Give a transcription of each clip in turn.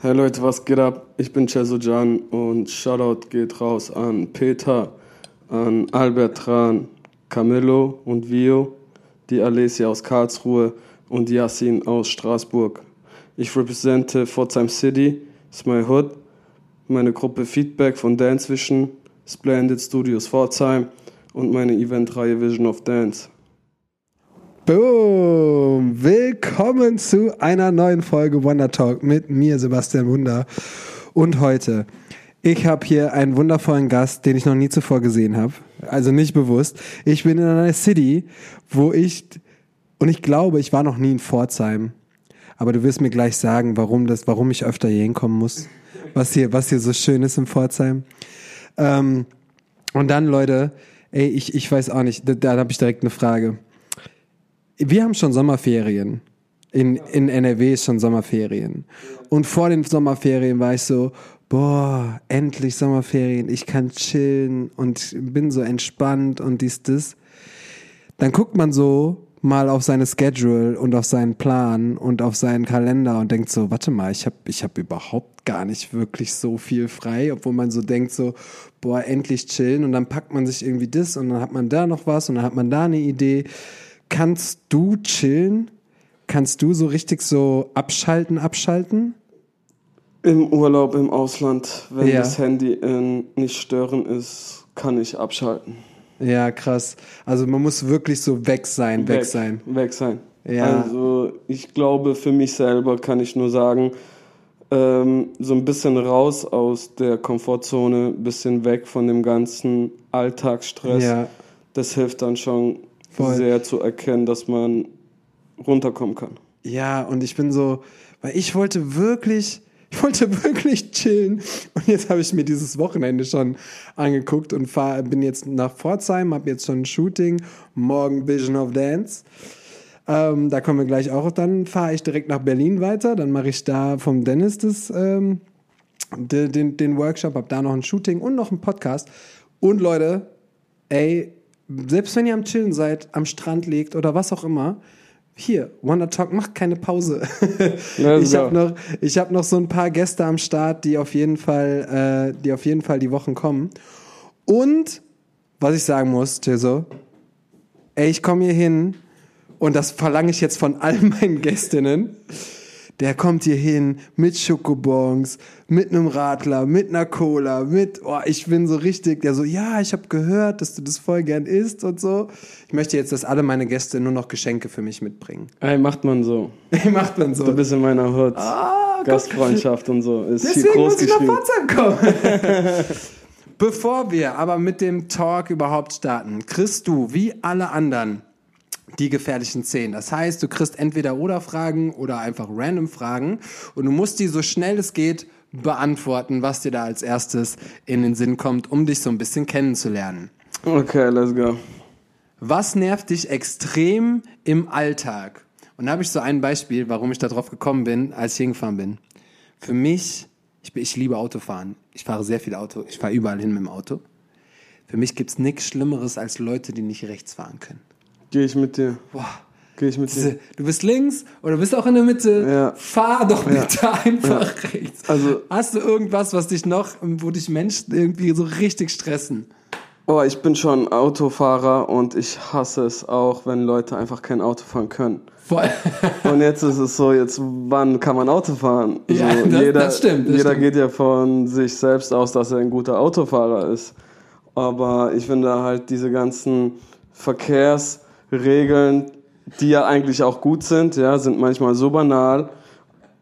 Hey Leute, was geht ab? Ich bin Cesojan und Shoutout geht raus an Peter, an Albert Tran, Camillo und Vio, die Alessia aus Karlsruhe und Yassin aus Straßburg. Ich repräsente Pforzheim City, ist my hood, meine Gruppe Feedback von Dance Vision, Splendid Studios Pforzheim und meine Eventreihe Vision of Dance. Boom! Willkommen zu einer neuen Folge Wonder Talk mit mir, Sebastian Wunder. Und heute, ich habe hier einen wundervollen Gast, den ich noch nie zuvor gesehen habe. Also nicht bewusst. Ich bin in einer City, wo ich, und ich glaube, ich war noch nie in Pforzheim. Aber du wirst mir gleich sagen, warum das, warum ich öfter hier hinkommen muss. Was hier, was hier so schön ist in Pforzheim. Ähm, und dann, Leute, ey, ich, ich weiß auch nicht, da, da habe ich direkt eine Frage. Wir haben schon Sommerferien. In, in NRW ist schon Sommerferien. Und vor den Sommerferien war ich so, boah, endlich Sommerferien, ich kann chillen und bin so entspannt und dies, das. Dann guckt man so mal auf seine Schedule und auf seinen Plan und auf seinen Kalender und denkt so, warte mal, ich habe ich hab überhaupt gar nicht wirklich so viel frei, obwohl man so denkt so, boah, endlich chillen und dann packt man sich irgendwie das und dann hat man da noch was und dann hat man da eine Idee. Kannst du chillen? Kannst du so richtig so abschalten, abschalten? Im Urlaub im Ausland, wenn Ja. das Handy in nicht stören ist, kann ich abschalten. Ja, krass. Also man muss wirklich so weg sein, weg, sein. Weg sein. Ja. Also ich glaube, für mich selber kann ich nur sagen, ähm, so ein bisschen raus aus der Komfortzone, ein bisschen weg von dem ganzen Alltagsstress. Ja. Das hilft dann schon Voll. sehr zu erkennen, dass man runterkommen kann. Ja, und ich bin so, weil ich wollte wirklich, ich wollte wirklich chillen. Und jetzt habe ich mir dieses Wochenende schon angeguckt und fahr, bin jetzt nach Pforzheim, habe jetzt schon ein Shooting, morgen Vision of Dance. Ähm, da kommen wir gleich auch. Dann fahre ich direkt nach Berlin weiter. Dann mache ich da vom Dennis das, ähm, de- den, den Workshop, habe da noch ein Shooting und noch einen Podcast. Und Leute, ey, selbst wenn ihr am Chillen seid, am Strand liegt oder was auch immer, hier, Wonder Talk macht keine Pause. Ich habe noch, ich hab noch so ein paar Gäste am Start, die auf jeden Fall, äh, die auf jeden Fall die Wochen kommen. Und was ich sagen muss, Teso, ey, ich komme hier hin und das verlange ich jetzt von all meinen Gästinnen. Der kommt hier hin mit Schokobons, mit einem Radler, mit einer Cola, mit, oh, ich bin so richtig, der so, ja, ich habe gehört, dass du das voll gern isst und so. Ich möchte jetzt, dass alle meine Gäste nur noch Geschenke für mich mitbringen. Ey, macht man so. Macht man so. Du bist in meiner Hut. Ah. Gastfreundschaft und so. Ist Deswegen groß muss ich nach. Pforzheim kommen. Bevor wir aber mit dem Talk überhaupt starten, kriegst du, wie alle anderen, die gefährlichen Zehn. Das heißt, du kriegst entweder oder Fragen oder einfach random Fragen und du musst die so schnell es geht beantworten, was dir da als erstes in den Sinn kommt, um dich so ein bisschen kennenzulernen. Okay, let's go. Was nervt dich extrem im Alltag? Und da habe ich so ein Beispiel, warum ich da drauf gekommen bin, als ich hingefahren bin. Für mich, ich, ich liebe Autofahren. Ich fahre sehr viel Auto. Ich fahre überall hin mit dem Auto. Für mich gibt's nichts Schlimmeres als Leute, die nicht rechts fahren können. Geh ich mit dir. Boah. Geh ich mit dir. Du bist links oder du bist auch in der Mitte. Ja. Fahr doch bitte einfach rechts. Also- Hast du irgendwas, was dich noch, wo dich Menschen irgendwie so richtig stressen? Oh, ich bin schon Autofahrer und ich hasse es auch, wenn Leute einfach kein Auto fahren können. Voll. Und jetzt ist es so, jetzt wann kann man Auto fahren? Ja, so, das- jeder, das stimmt, das jeder stimmt. geht ja von sich selbst aus, dass er ein guter Autofahrer ist. Aber ich finde halt diese ganzen Verkehrsregeln, die ja eigentlich auch gut sind, ja, sind manchmal so banal,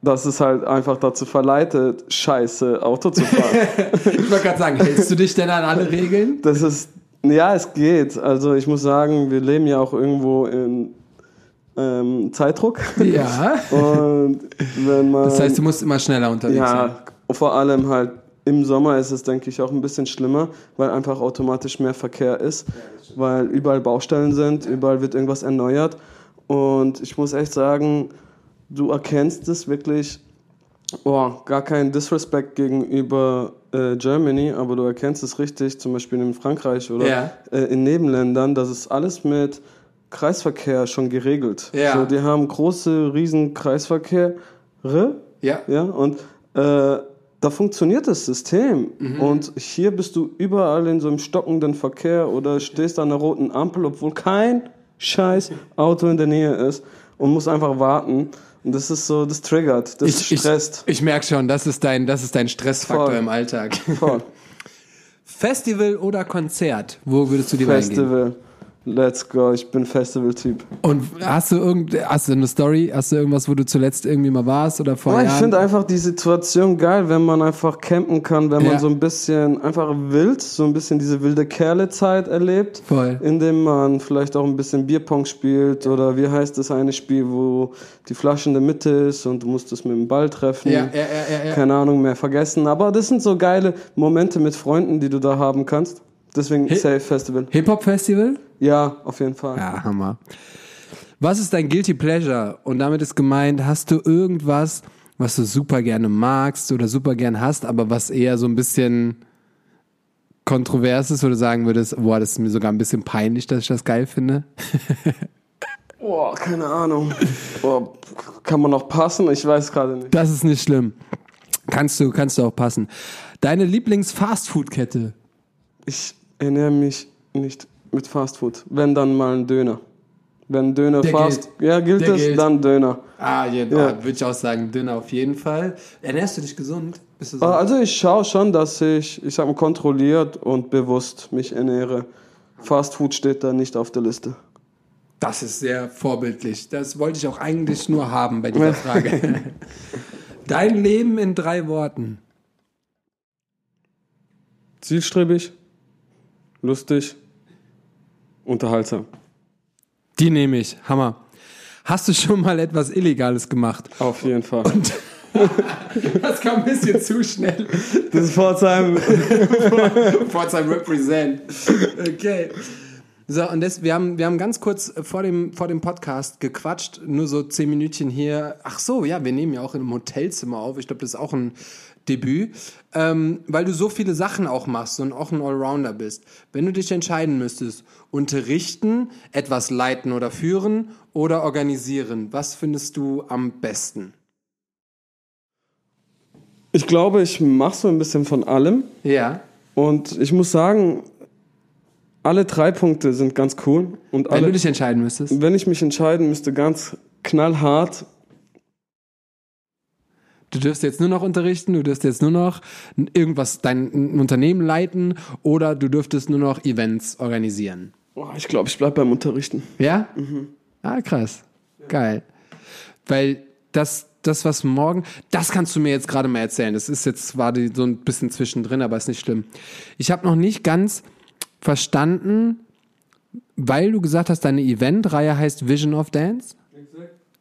dass es halt einfach dazu verleitet, scheiße Auto zu fahren. Ich wollte gerade sagen, hältst du dich denn an alle Regeln? Das ist, ja, es geht. Also ich muss sagen, wir leben ja auch irgendwo in ähm, Zeitdruck. Ja. Und wenn man. Das heißt, du musst immer schneller unterwegs sein. ja, vor allem halt im Sommer ist es, denke ich, auch ein bisschen schlimmer, weil einfach automatisch mehr Verkehr ist, weil überall Baustellen sind, überall wird irgendwas erneuert. Und ich muss echt sagen, du erkennst es wirklich, oh, gar kein Disrespect gegenüber äh, Germany, aber du erkennst es richtig, zum Beispiel in Frankreich oder Ja. äh, in Nebenländern, das ist alles mit Kreisverkehr schon geregelt. Ja. So, die haben große, riesen Kreisverkehre, Ja. ja, und äh, da funktioniert das System. Und hier bist du überall in so einem stockenden Verkehr oder stehst an einer roten Ampel, obwohl kein scheiß Auto in der Nähe ist und musst einfach warten. Und das ist so, das triggert, das stresst. Ich, ich merke schon, das ist dein, das ist dein Stressfaktor Voll. im Alltag. Voll. Festival oder Konzert? Wo würdest du hingehen? Festival. Let's go, ich bin Festival-Typ. Und hast du irgend, hast du eine Story? Hast du irgendwas, wo du zuletzt irgendwie mal warst oder vor Oh, ich finde einfach die Situation geil, wenn man einfach campen kann, wenn Ja. man so ein bisschen einfach wild, so ein bisschen diese wilde Kerle-Zeit erlebt. Voll. Indem man vielleicht auch ein bisschen Bierpong spielt oder wie heißt das eine Spiel, wo die Flasche in der Mitte ist und du musst es mit dem Ball treffen. Ja, ja, ja, ja, ja. Keine Ahnung mehr vergessen. Aber das sind so geile Momente mit Freunden, die du da haben kannst. Deswegen Safe Festival. Hip-Hop-Festival? Ja, auf jeden Fall. Ja, Hammer. Was ist dein Guilty Pleasure? Und damit ist gemeint, hast du irgendwas, was du super gerne magst oder super gern hast, aber was eher so ein bisschen kontrovers ist, wo du sagen würdest, boah, das ist mir sogar ein bisschen peinlich, dass ich das geil finde? Boah, keine Ahnung. Boah, kann man noch passen? Ich weiß gerade nicht. Das ist nicht schlimm. Kannst du, kannst du auch passen. Deine Lieblings-Fastfood-Kette? Ich ernähre mich nicht mit Fastfood. Wenn dann mal ein Döner. Wenn Döner Der fast. gilt. Ja, gilt Der es, gilt. dann Döner. Ah, ja, Ja. würde ich auch sagen, Döner auf jeden Fall. Ernährst du dich gesund? Du so? Also ich schaue schon, dass ich, ich sag mal, kontrolliert und bewusst mich ernähre. Fastfood steht da nicht auf der Liste. Das ist sehr vorbildlich. Das wollte ich auch eigentlich nur haben bei dieser Frage. Dein Leben in drei Worten. Zielstrebig, lustig, unterhaltsam. Die nehme ich. Hammer. Hast du schon mal etwas Illegales gemacht? Auf jeden Fall. Das kam ein bisschen zu schnell. Das ist Pforzheim. Pforzheim represent. Okay. So, und das, wir, haben, wir haben ganz kurz vor dem, vor dem Podcast gequatscht, nur so zehn Minütchen hier. Ach so, ja, wir nehmen ja auch in einem Hotelzimmer auf. Ich glaube, das ist auch ein Debüt, ähm, weil du so viele Sachen auch machst und auch ein Allrounder bist. Wenn du dich entscheiden müsstest, unterrichten, etwas leiten oder führen oder organisieren, was findest du am besten? Ich glaube, ich mache so ein bisschen von allem. Ja. Und ich muss sagen, alle drei Punkte sind ganz cool. Und Wenn alle, du dich entscheiden müsstest. wenn ich mich entscheiden müsste, ganz knallhart, Du dürfst jetzt nur noch unterrichten, du dürfst jetzt nur noch irgendwas, dein ein Unternehmen leiten oder du dürftest nur noch Events organisieren. oh, ich glaube, ich bleib beim Unterrichten. Ja? Ah, krass. Geil. Weil das, das, was morgen, das kannst du mir jetzt gerade mal erzählen. Das ist jetzt zwar die- so ein bisschen zwischendrin, aber ist nicht schlimm. Ich habe noch nicht ganz verstanden, weil du gesagt hast, deine Eventreihe heißt Vision of Dance.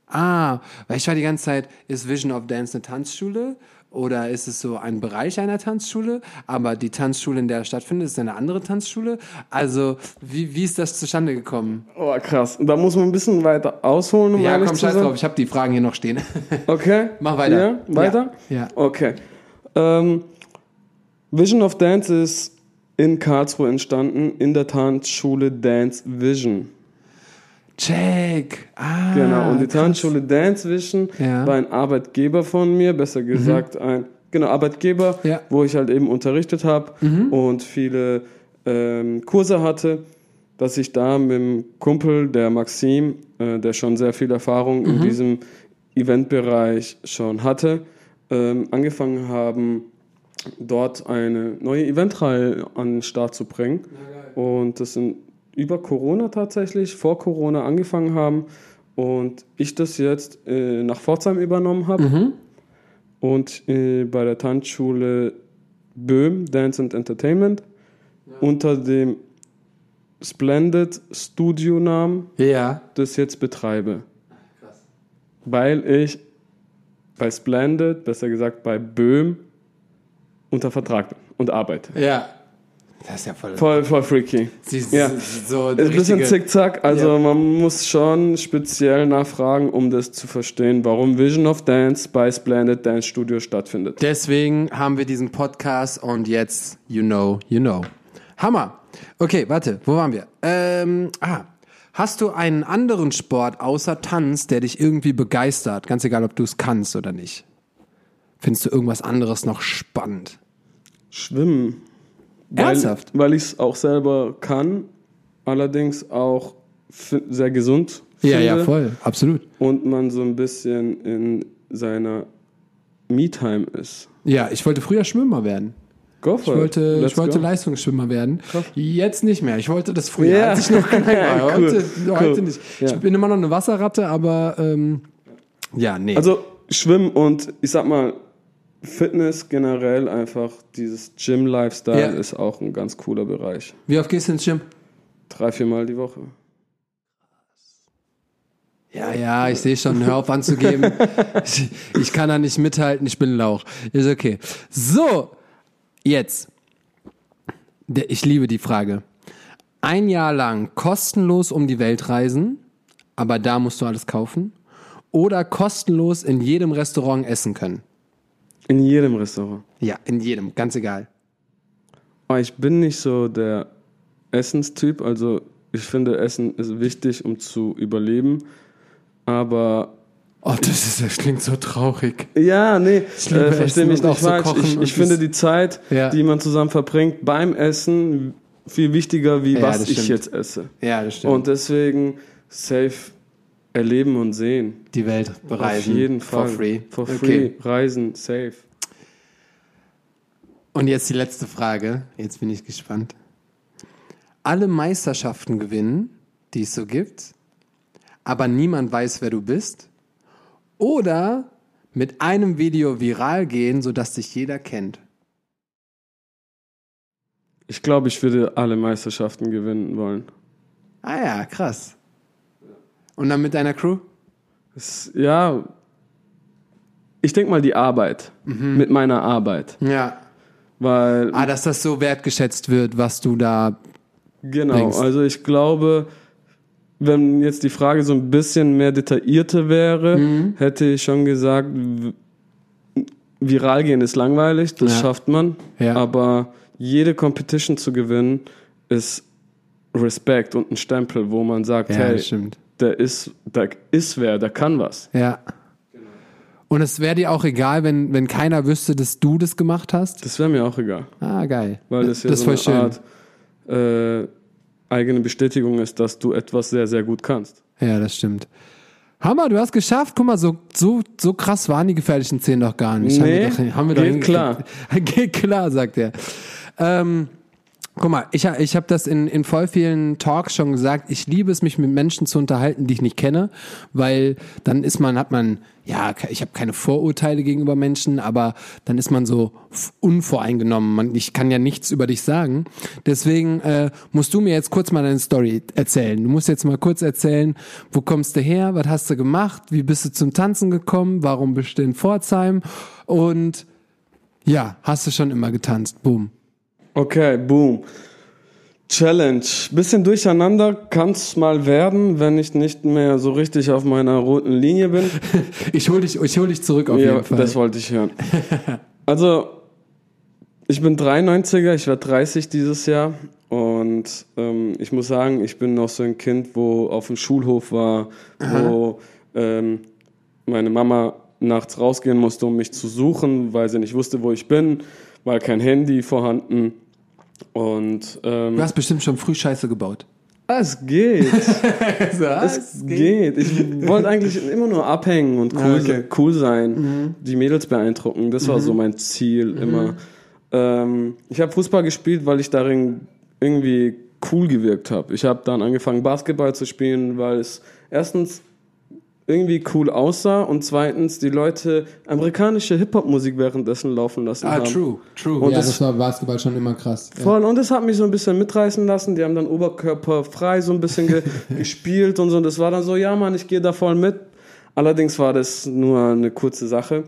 Ah, weil ich war die ganze Zeit, ist Vision of Dance eine Tanzschule oder ist es so ein Bereich einer Tanzschule? Aber die Tanzschule, in der er stattfindet, ist eine andere Tanzschule. Also, wie, wie ist das zustande gekommen? Oh, krass. Da muss man ein bisschen weiter ausholen, um Ja, komm, scheiß drauf, ich habe die Fragen hier noch stehen. Okay. Mach weiter. Ja, weiter? Ja. ja. Okay. Ähm, Vision of Dance ist in Karlsruhe entstanden, in der Tanzschule Dance Vision. Check. Ah, Genau. Und die krass. Tanzschule Dance Vision Ja. war ein Arbeitgeber von mir, besser gesagt ein genau Arbeitgeber, Ja. wo ich halt eben unterrichtet habe und viele ähm, Kurse hatte, dass ich da mit dem Kumpel, der Maxim, äh, der schon sehr viel Erfahrung in diesem Eventbereich schon hatte, ähm, angefangen haben, dort eine neue Eventreihe an den Start zu bringen. Und das sind über Corona tatsächlich, vor Corona angefangen haben und ich das jetzt äh, nach Pforzheim übernommen habe und äh, bei der Tanzschule Böhm Dance and Entertainment unter dem Splendid Studio Namen Ja. das jetzt betreibe. Weil ich bei Splendid, besser gesagt bei Böhm, unter Vertrag bin und arbeite. Ja. Das ist ja voll. Voll, voll freaky. Sie, sie, Ja. so Ist ein bisschen zickzack, also Ja. man muss schon speziell nachfragen, um das zu verstehen, warum Vision of Dance bei Splendid Dance Studio stattfindet. Deswegen haben wir diesen Podcast und jetzt, you know, you know. Hammer. Okay, warte, wo waren wir? Ähm, ah, hast du einen anderen Sport außer Tanz, der dich irgendwie begeistert? Ganz egal, ob du es kannst oder nicht. findest du irgendwas anderes noch spannend? Schwimmen. Weil, Ernsthaft? Weil ich es auch selber kann, allerdings auch sehr gesund finde. voll, absolut. Und man so ein bisschen in seiner Me-Time ist. Ja, ich wollte früher Schwimmer werden. Go Ich for it. wollte, Let's ich wollte go. Leistungsschwimmer werden. Jetzt nicht mehr. Ich wollte das früher, Ja. als ich noch klein war. Cool. Heute, heute Cool. nicht. Ja. Ich bin immer noch eine Wasserratte, aber ähm, ja, nee. Also Schwimmen und ich sag mal, Fitness generell einfach, dieses Gym-Lifestyle Ja. ist auch ein ganz cooler Bereich. Wie oft gehst du ins Gym? Drei, viermal die Woche. Ja, ja, ich sehe schon, hör auf anzugeben. ich, ich kann da nicht mithalten, ich bin Lauch. Ist okay. So, jetzt. Ich liebe die Frage. Ein Jahr lang kostenlos um die Welt reisen, aber da musst du alles kaufen. Oder kostenlos in jedem Restaurant essen können. In jedem Restaurant. Ja, in jedem, ganz egal. Aber ich bin nicht so der Essenstyp. Also ich finde, Essen ist wichtig, um zu überleben. Aber Oh, das, ist, das klingt so traurig. ja, nee, äh, versteh Essen mich nicht so falsch. kochen ich ich finde die Zeit, Ja. die man zusammen verbringt beim Essen, viel wichtiger, wie Ja, was ich jetzt esse. Ja, das stimmt. Und deswegen safe erleben und sehen. die Welt bereisen. Auf jeden Fall. For free. For free. Okay. Reisen, safe. Und jetzt die letzte Frage. Jetzt bin ich gespannt. Alle Meisterschaften gewinnen, die es so gibt, aber niemand weiß, wer du bist. Oder mit einem Video viral gehen, sodass dich jeder kennt. Ich glaube, ich würde alle Meisterschaften gewinnen wollen. Ah ja, krass. Und dann mit deiner Crew? Es, ja, ich denke mal die Arbeit. Mhm. Mit meiner Arbeit. Ja. Weil, Ah, dass das so wertgeschätzt wird, was du da. genau, denkst. also ich glaube, wenn jetzt die Frage so ein bisschen mehr detaillierter wäre, Mhm. hätte ich schon gesagt, viral gehen ist langweilig, das Ja. schafft man. Ja. Aber jede Competition zu gewinnen ist Respekt und ein Stempel, wo man sagt, hey, stimmt. Der ist, der ist wer, der kann was. Ja. Und es wäre dir auch egal, wenn, wenn keiner wüsste, dass du das gemacht hast? Das wäre mir auch egal, Ah, geil. weil das ja das so eine schön. Art äh, eigene Bestätigung ist, dass du etwas sehr, sehr gut kannst. Ja, das stimmt. Hammer, du hast geschafft. Guck mal, so, so, so krass waren die gefährlichen Zehn doch gar nicht. Nee, haben wir doch, haben wir doch geht hingekriegt. geht klar, sagt er. Ähm, guck mal, ich, ich habe das in, in voll vielen Talks schon gesagt. Ich liebe es, mich mit Menschen zu unterhalten, die ich nicht kenne, weil dann ist man, hat man, ja, ich habe keine Vorurteile gegenüber Menschen, aber dann ist man so unvoreingenommen. Man, ich kann ja nichts über dich sagen. Deswegen äh, musst du mir jetzt kurz mal deine Story erzählen. Du musst jetzt mal kurz erzählen, wo kommst du her, was hast du gemacht, wie bist du zum Tanzen gekommen, warum bist du in Pforzheim und ja, hast du schon immer getanzt. Boom. Okay, boom. Challenge. Bisschen durcheinander kann's mal werden, wenn ich nicht mehr so richtig auf meiner roten Linie bin. Ich hol dich, ich hol dich zurück auf ja, jeden Fall. das wollte ich hören. Also, ich bin 93er, ich werde 30 dieses Jahr. Und ähm, ich muss sagen, ich bin noch so ein Kind, wo auf dem Schulhof war, wo ähm, meine Mama nachts rausgehen musste, um mich zu suchen, weil sie nicht wusste, wo ich bin, weil kein Handy vorhanden. Und ähm, du hast bestimmt schon früh Scheiße gebaut. es geht. Es geht. Ich wollte eigentlich immer nur abhängen und cool, Ah, okay. Mhm. cool sein, die Mädels beeindrucken. Das war so mein Ziel immer. Ähm, ich habe Fußball gespielt, weil ich darin irgendwie cool gewirkt habe. Ich habe dann angefangen Basketball zu spielen, weil es erstens irgendwie cool aussah und zweitens die Leute amerikanische Hip-Hop-Musik währenddessen laufen lassen Ah, haben. true, true. Und ja, das- das, war Basketball schon immer krass. Ja. Voll, und das hat mich so ein bisschen mitreißen lassen. Die haben dann oberkörperfrei so ein bisschen ge gespielt und so. Und das war dann so, ja, Mann, ich gehe da voll mit. Allerdings war das nur eine kurze Sache.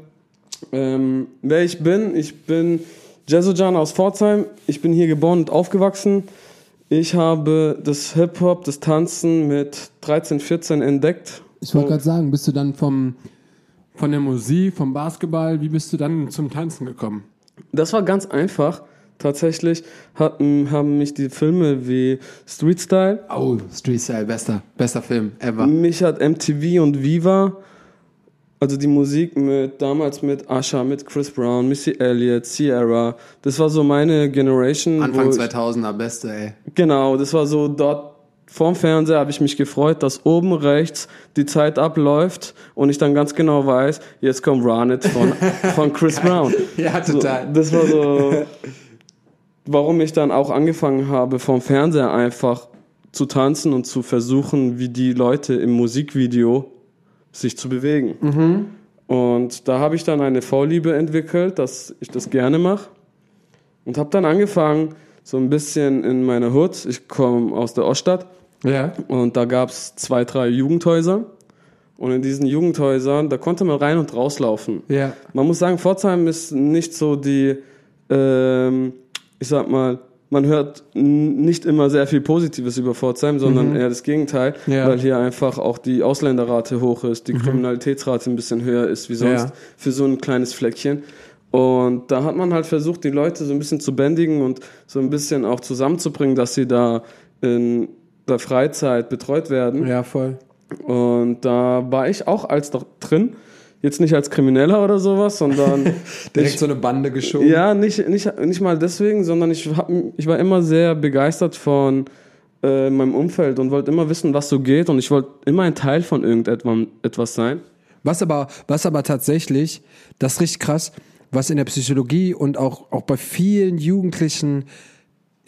Ähm, wer ich bin, ich bin Jazzojan aus Pforzheim. Ich bin hier geboren und aufgewachsen. Ich habe das Hip-Hop, das Tanzen mit 13, 14 entdeckt. Ich wollte gerade sagen, bist du dann vom, von der Musik, vom Basketball, wie bist du dann zum Tanzen gekommen? Das war ganz einfach. Tatsächlich hatten, haben mich die Filme wie Street Style Oh, Street Style, bester, bester Film ever. Mich hat MTV und Viva Also die Musik mit damals mit Usher, mit Chris Brown, Missy Elliott, Sierra, das war so meine Generation. Anfang wo ich- 2000er, beste, ey. Genau, das war so dort vorm Fernseher habe ich mich gefreut, dass oben rechts die Zeit abläuft und ich dann ganz genau weiß, jetzt kommt Run It von, von Chris Brown. Ja, So, total. das war so, warum ich dann auch angefangen habe, vom Fernseher einfach zu tanzen und zu versuchen, wie die Leute im Musikvideo sich zu bewegen. Mhm. Und da habe ich dann eine Vorliebe entwickelt, dass ich das gerne mache. Und habe dann angefangen, so ein bisschen in meiner Hood, ich komme aus der Oststadt, Ja. und da gab es zwei, drei Jugendhäuser. Und in diesen Jugendhäusern, da konnte man rein und rauslaufen. Ja. Man muss sagen, Pforzheim ist nicht so die, ähm, ich sag mal, man hört nicht immer sehr viel Positives über Pforzheim, sondern eher das Gegenteil, Mhm. Ja. Mhm. weil hier einfach auch die Ausländerrate hoch ist, die Kriminalitätsrate ein bisschen höher ist wie sonst Ja. für so ein kleines Fleckchen. Und da hat man halt versucht, die Leute so ein bisschen zu bändigen und so ein bisschen auch zusammenzubringen, dass sie da in der Freizeit betreut werden. Ja, voll. Und da war ich auch als doch drin. Jetzt nicht als Krimineller oder sowas, sondern Direkt ich, so eine Bande geschoben. ja, nicht, nicht, nicht mal deswegen, sondern ich, hab, ich war immer sehr begeistert von äh, meinem Umfeld und wollte immer wissen, was so geht. Und ich wollte immer ein Teil von irgendetwas etwas sein. Was aber, was aber tatsächlich, das ist richtig krass, was in der Psychologie und auch, auch bei vielen Jugendlichen,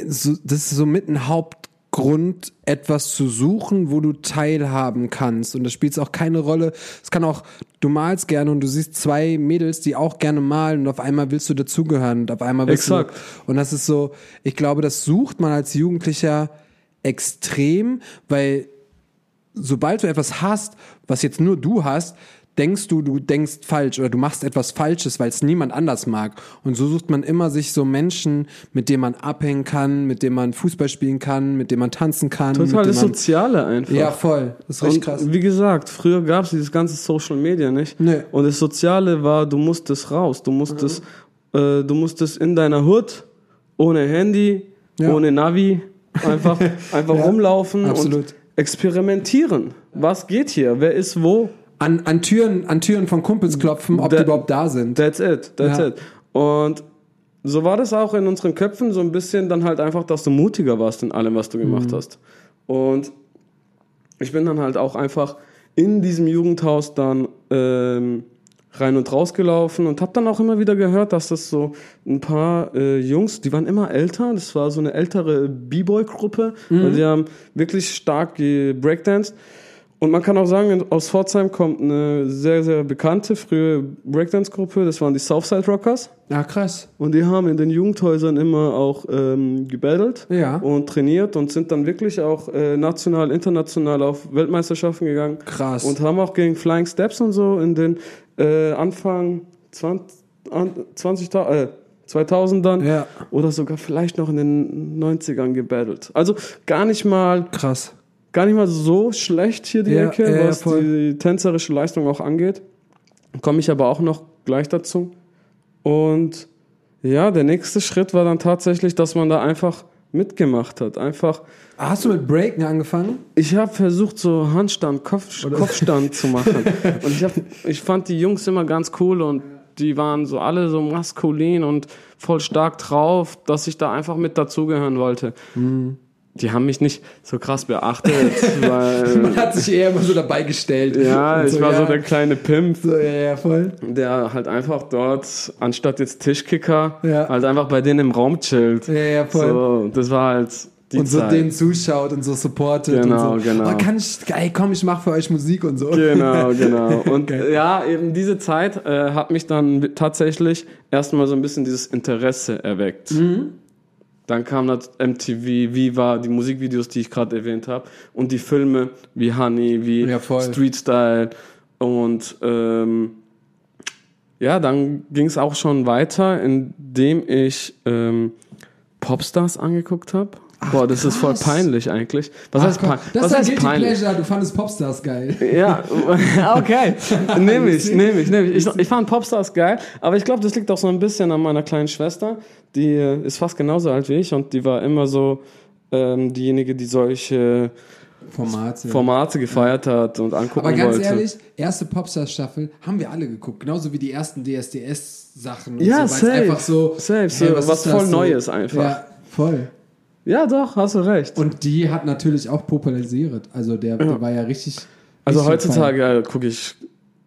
so, das ist so mit ein Hauptgrund, etwas zu suchen, wo du teilhaben kannst. Und das spielt auch keine Rolle. Es kann auch, du malst gerne und du siehst zwei Mädels, die auch gerne malen und auf einmal willst du dazugehören und auf einmal willst Exakt. du. Und das ist so, ich glaube, das sucht man als Jugendlicher extrem, weil sobald du etwas hast, was jetzt nur du hast, denkst du, du denkst falsch oder du machst etwas Falsches, weil es niemand anders mag. Und so sucht man immer sich so Menschen, mit denen man abhängen kann, mit denen man Fußball spielen kann, mit denen man tanzen kann. Total das man, Soziale einfach. Ja, voll. Das ist richtig krass. wie gesagt, früher gab es dieses ganze Social Media nicht. Nee. Und das Soziale war, du musstest raus, du musstest, äh, du musstest in deiner Hut, ohne Handy, Ja. ohne Navi, einfach, einfach Ja, rumlaufen absolut. und experimentieren. Was geht hier? Wer ist wo? An, an Türen, an Türen von Kumpels klopfen, ob Da- die überhaupt da sind. That's it, that's Ja. it. Und so war das auch in unseren Köpfen so ein bisschen dann halt einfach, dass du mutiger warst in allem, was du gemacht hast. Und ich bin dann halt auch einfach in diesem Jugendhaus dann ähm, rein und raus gelaufen und habe dann auch immer wieder gehört, dass das so ein paar äh, Jungs, die waren immer älter, das war so eine ältere B-Boy-Gruppe, weil die haben wirklich stark gebreakdanced. Und man kann auch sagen, aus Pforzheim kommt eine sehr, sehr bekannte frühe Breakdance-Gruppe, das waren die Southside Rockers. Ja, krass. Und die haben in den Jugendhäusern immer auch ähm, gebattelt Ja. und trainiert und sind dann wirklich auch äh, national, international auf Weltmeisterschaften gegangen. Krass. Und haben auch gegen Flying Steps und so in den äh, Anfang 20, an, 20 äh, 2000ern Ja. oder sogar vielleicht noch in den 90ern gebattelt. Also gar nicht mal Krass. Gar nicht mal so schlecht hier die Ja, Ecke, ja, was voll. die tänzerische Leistung auch angeht. Komme ich aber auch noch gleich dazu. Und ja, der nächste Schritt war dann tatsächlich, dass man da einfach mitgemacht hat. Einfach, Hast du mit Breaken angefangen? ich habe versucht, so Handstand, Kopf, Kopfstand zu machen. Und ich, hab, ich fand die Jungs immer ganz cool und die waren so alle so maskulin und voll stark drauf, dass ich da einfach mit dazugehören wollte. Mhm. Die haben mich nicht so krass beachtet, weil Man hat sich eher immer so dabei gestellt. Ja, Und ich war ja, so der kleine Pimp, so, ja, ja, voll. der halt einfach dort, anstatt jetzt Tischkicker, Ja. halt einfach bei denen im Raum chillt. Ja, ja, voll. So, das war halt die und so Zeit. denen zuschaut und so supportet Genau, und so. genau. Oh, kann ich, ey, komm, ich mach für euch Musik und so. Genau, genau. Und Geil. ja, eben diese Zeit äh, hat mich dann tatsächlich erstmal so ein bisschen dieses Interesse erweckt. Mhm. Dann kam das MTV, Viva, die Musikvideos, die ich gerade erwähnt habe, und die Filme wie Honey, wie Ja. Street Style. Und ähm, ja, dann ging es auch schon weiter, indem ich ähm, Popstars angeguckt habe. Boah, das ist voll krass. peinlich eigentlich. Was Ach, heißt, komm, pein das was ist ein heißt peinlich? Pleasure, du fandest Popstars geil. Ja, okay. Nehme ich, nehme ich, nehme ich. Ich, ich fand Popstars geil, aber ich glaube, das liegt auch so ein bisschen an meiner kleinen Schwester. Die äh, ist fast genauso alt wie ich und die war immer so ähm, diejenige, die solche Formate. Formate gefeiert hat und angucken Aber ganz wollte. ehrlich, erste Popstars-Staffel haben wir alle geguckt. Genauso wie die ersten DSDS-Sachen. Ja, so, safe. Einfach so, Safe, so was das voll Neues einfach. Ja, voll. Ja, doch, hast du recht. Und die hat natürlich auch popularisiert. Also der, der war ja richtig. also richtig heutzutage äh, gucke ich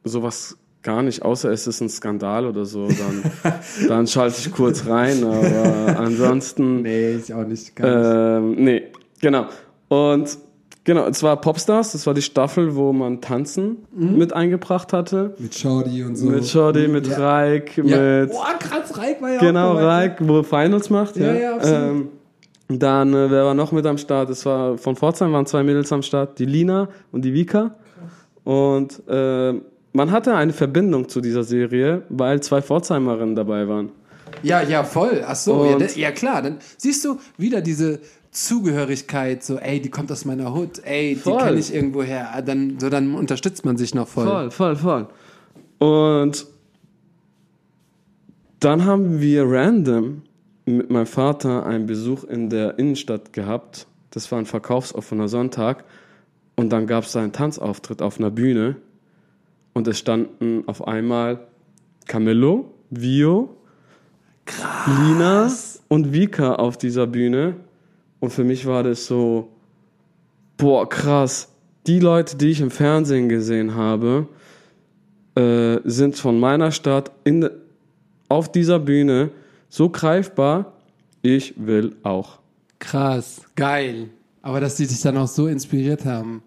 sowas gar nicht, außer es ist ein Skandal oder so, dann, dann schalte ich kurz rein, aber ansonsten, Nee, ich auch nicht. Gar nicht. ähm, nee, genau. Und genau, es war Popstars, das war die Staffel, wo man Tanzen mit eingebracht hatte. Mit Shorty und so. Mit Shorty, mit Ja. Reik, Ja. mit Boah, krass, Reik war ja Genau, auch dabei. Reik, wo Finals macht. Ja, Ja, ja, absolut. Ähm, dann, äh, wer war noch mit am Start? Es war von Pforzheim waren zwei Mädels am Start, die Lina und die Vika. Und äh, man hatte eine Verbindung zu dieser Serie, weil zwei Pforzheimerinnen dabei waren. Ja, ja, voll. Ach so, ja, ja klar. Dann siehst du wieder diese Zugehörigkeit, so, ey, die kommt aus meiner Hut, ey, die Voll. kenne ich irgendwo her. Ah, Dann, so, dann unterstützt man sich noch voll. Voll, voll, voll. Und dann haben wir random mit meinem Vater einen Besuch in der Innenstadt gehabt. Das war ein verkaufsoffener Sonntag. Und dann gab es einen Tanzauftritt auf einer Bühne. Und es standen auf einmal Camillo, Vio, Lina und Vika auf dieser Bühne. Und für mich war das so, boah, krass. Die Leute, die ich im Fernsehen gesehen habe, äh, sind von meiner Stadt in, auf dieser Bühne so greifbar. Ich will auch. Krass, geil. Aber dass die dich dann auch so inspiriert haben.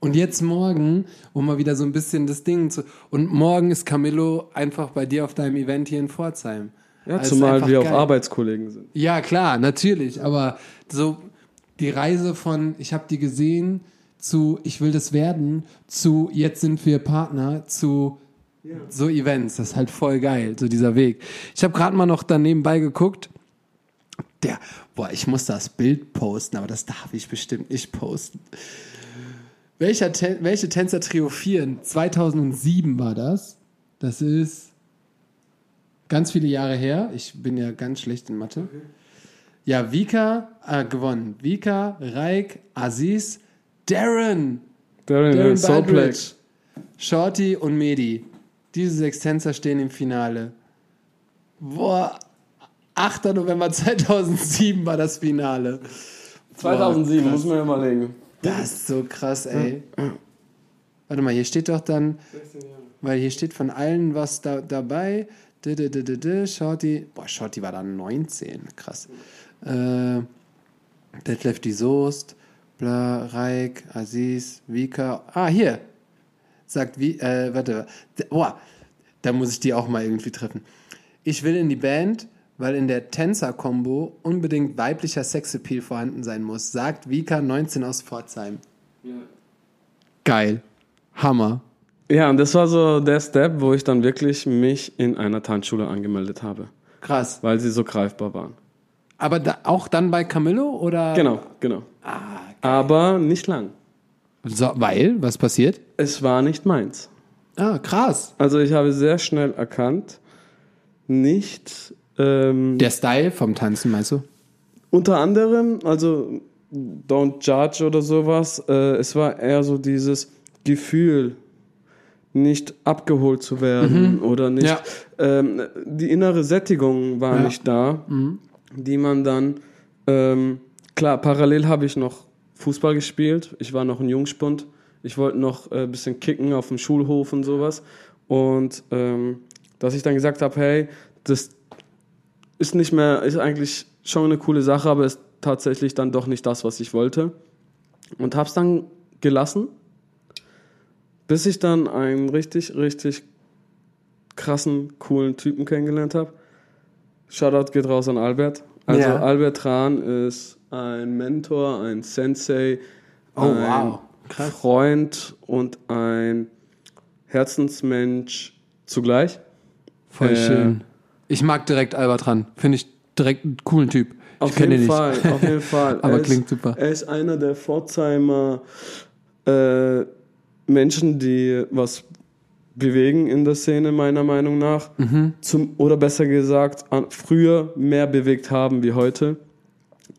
Und jetzt morgen, um mal wieder so ein bisschen das Ding zu. Und morgen ist Camillo einfach bei dir auf deinem Event hier in Pforzheim. Ja, Also zumal wir auch geil. Arbeitskollegen sind. Ja, klar, natürlich. Aber so die Reise von, ich habe die gesehen, zu, ich will das werden, zu, jetzt sind wir Partner, zu so Events. Das ist halt voll geil, so dieser Weg. Ich habe gerade mal noch da nebenbei geguckt. Der, boah, ich muss das Bild posten, aber das darf ich bestimmt nicht posten. Welcher Ten, welche Tänzer triumphieren? 2007 war das. Das ist ganz viele Jahre her. Ich bin ja ganz schlecht in Mathe. Ja, Vika äh, gewonnen. Vika, Raik, Aziz, Darren, Darren, Darren Baldridge, Shorty und Medi. Diese sechs Tänzer stehen im Finale. Boah, 8. November 2007 war das Finale. 2007, Boah, muss man ja überlegen. Das ist so krass, ey. Warte mal, hier steht doch dann, weil hier steht von allen was da, dabei. Shorty, boah, Shorty war da 19, krass. Äh, Detlef die Soest, Bla, Reik, Aziz, Vika. Ah, hier. Sagt wie, äh, warte, boah, da muss ich die auch mal irgendwie treffen. Ich will in die Band, weil in der Tänzer-Kombo unbedingt weiblicher Sexappeal vorhanden sein muss, sagt Vika 19 aus Pforzheim. Geil. Hammer. Ja, und das war so der Step, wo ich dann wirklich mich in einer Tanzschule angemeldet habe, Krass. weil sie so greifbar waren. Aber da, auch dann bei Camillo oder? Genau, genau. Ah, Aber nicht lang. So, weil, was passiert? Es war nicht meins. Ah, krass. Also ich habe sehr schnell erkannt, nicht ähm, Der Style vom Tanzen, meinst du? unter anderem, also Don't Judge oder sowas, äh, es war eher so dieses Gefühl, nicht abgeholt zu werden oder nicht. Ja. Ähm, die innere Sättigung war Ja. nicht da, die man dann, ähm, klar, parallel habe ich noch Fußball gespielt, ich war noch ein Jungspund, ich wollte noch ein äh, bisschen kicken auf dem Schulhof und sowas und ähm, dass ich dann gesagt habe, hey, das ist nicht mehr, ist eigentlich schon eine coole Sache, aber ist tatsächlich dann doch nicht das, was ich wollte. Und hab's dann gelassen, bis ich dann einen richtig, richtig krassen, coolen Typen kennengelernt habe. Shoutout geht raus an Albert. Also Ja. Albert Rahn ist ein Mentor, ein Sensei, Oh, ein wow. Freund und ein Herzensmensch zugleich. Voll Äh, schön. Ich mag direkt Albert ran. Finde ich direkt einen coolen Typ. Auf ich kenne jeden Fall, nicht. auf jeden Fall. Aber Er klingt ist, super. Er ist einer der Pforzheimer äh, Menschen, die was bewegen in der Szene, meiner Meinung nach. Mhm. Zum, oder besser gesagt, an, früher mehr bewegt haben wie heute.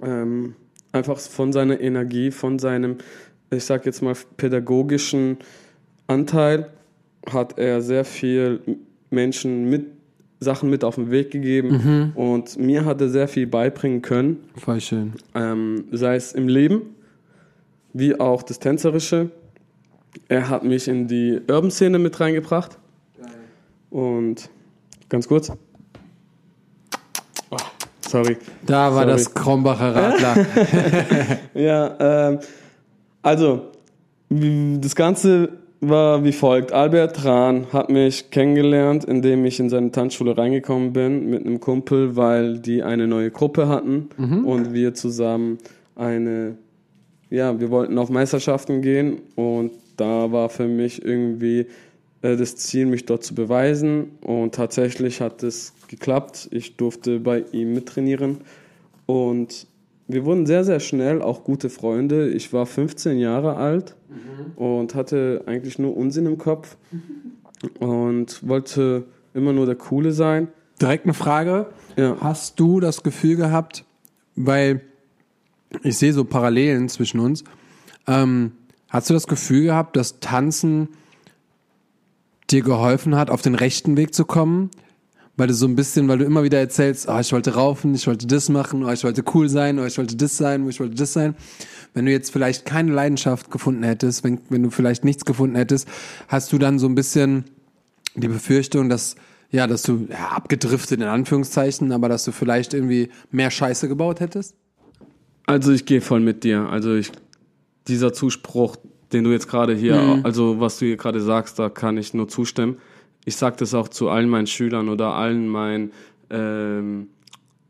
Ähm, einfach von seiner Energie, von seinem ich sag jetzt mal, pädagogischen Anteil hat er sehr viel Menschen mit Sachen mit auf den Weg gegeben und mir hat er sehr viel beibringen können, Voll schön. ähm, sei es im Leben wie auch das Tänzerische. Er hat mich in die Urban-Szene mit reingebracht und ganz kurz. Sorry. Da war Sorry. das Krombacher Radler. Ja, ähm, also, das Ganze war wie folgt. Albert Rahn hat mich kennengelernt, indem ich in seine Tanzschule reingekommen bin mit einem Kumpel, weil die eine neue Gruppe hatten und wir zusammen eine, ja, wir wollten auf Meisterschaften gehen und da war für mich irgendwie äh, das Ziel, mich dort zu beweisen und tatsächlich hat es geklappt. Ich durfte bei ihm mittrainieren und wir wurden sehr, sehr schnell auch gute Freunde. Ich war 15 Jahre alt und hatte eigentlich nur Unsinn im Kopf und wollte immer nur der Coole sein. Direkt eine Frage. Ja. Hast du das Gefühl gehabt, weil ich sehe so Parallelen zwischen uns, ähm, hast du das Gefühl gehabt, dass Tanzen dir geholfen hat, auf den rechten Weg zu kommen? Weil du so ein bisschen, weil du immer wieder erzählst, oh, ich wollte raufen, ich wollte das machen, oh, ich wollte cool sein, oh, ich wollte das sein, oh, ich wollte das sein. Wenn du jetzt vielleicht keine Leidenschaft gefunden hättest, wenn, wenn du vielleicht nichts gefunden hättest, hast du dann so ein bisschen die Befürchtung, dass ja, dass du ja, abgedriftet in Anführungszeichen, aber dass du vielleicht irgendwie mehr Scheiße gebaut hättest? Also ich gehe voll mit dir. Also ich, dieser Zuspruch, den du jetzt gerade hier, also was du hier gerade sagst, da kann ich nur zustimmen. Ich sage das auch zu allen meinen Schülern oder allen meinen ähm,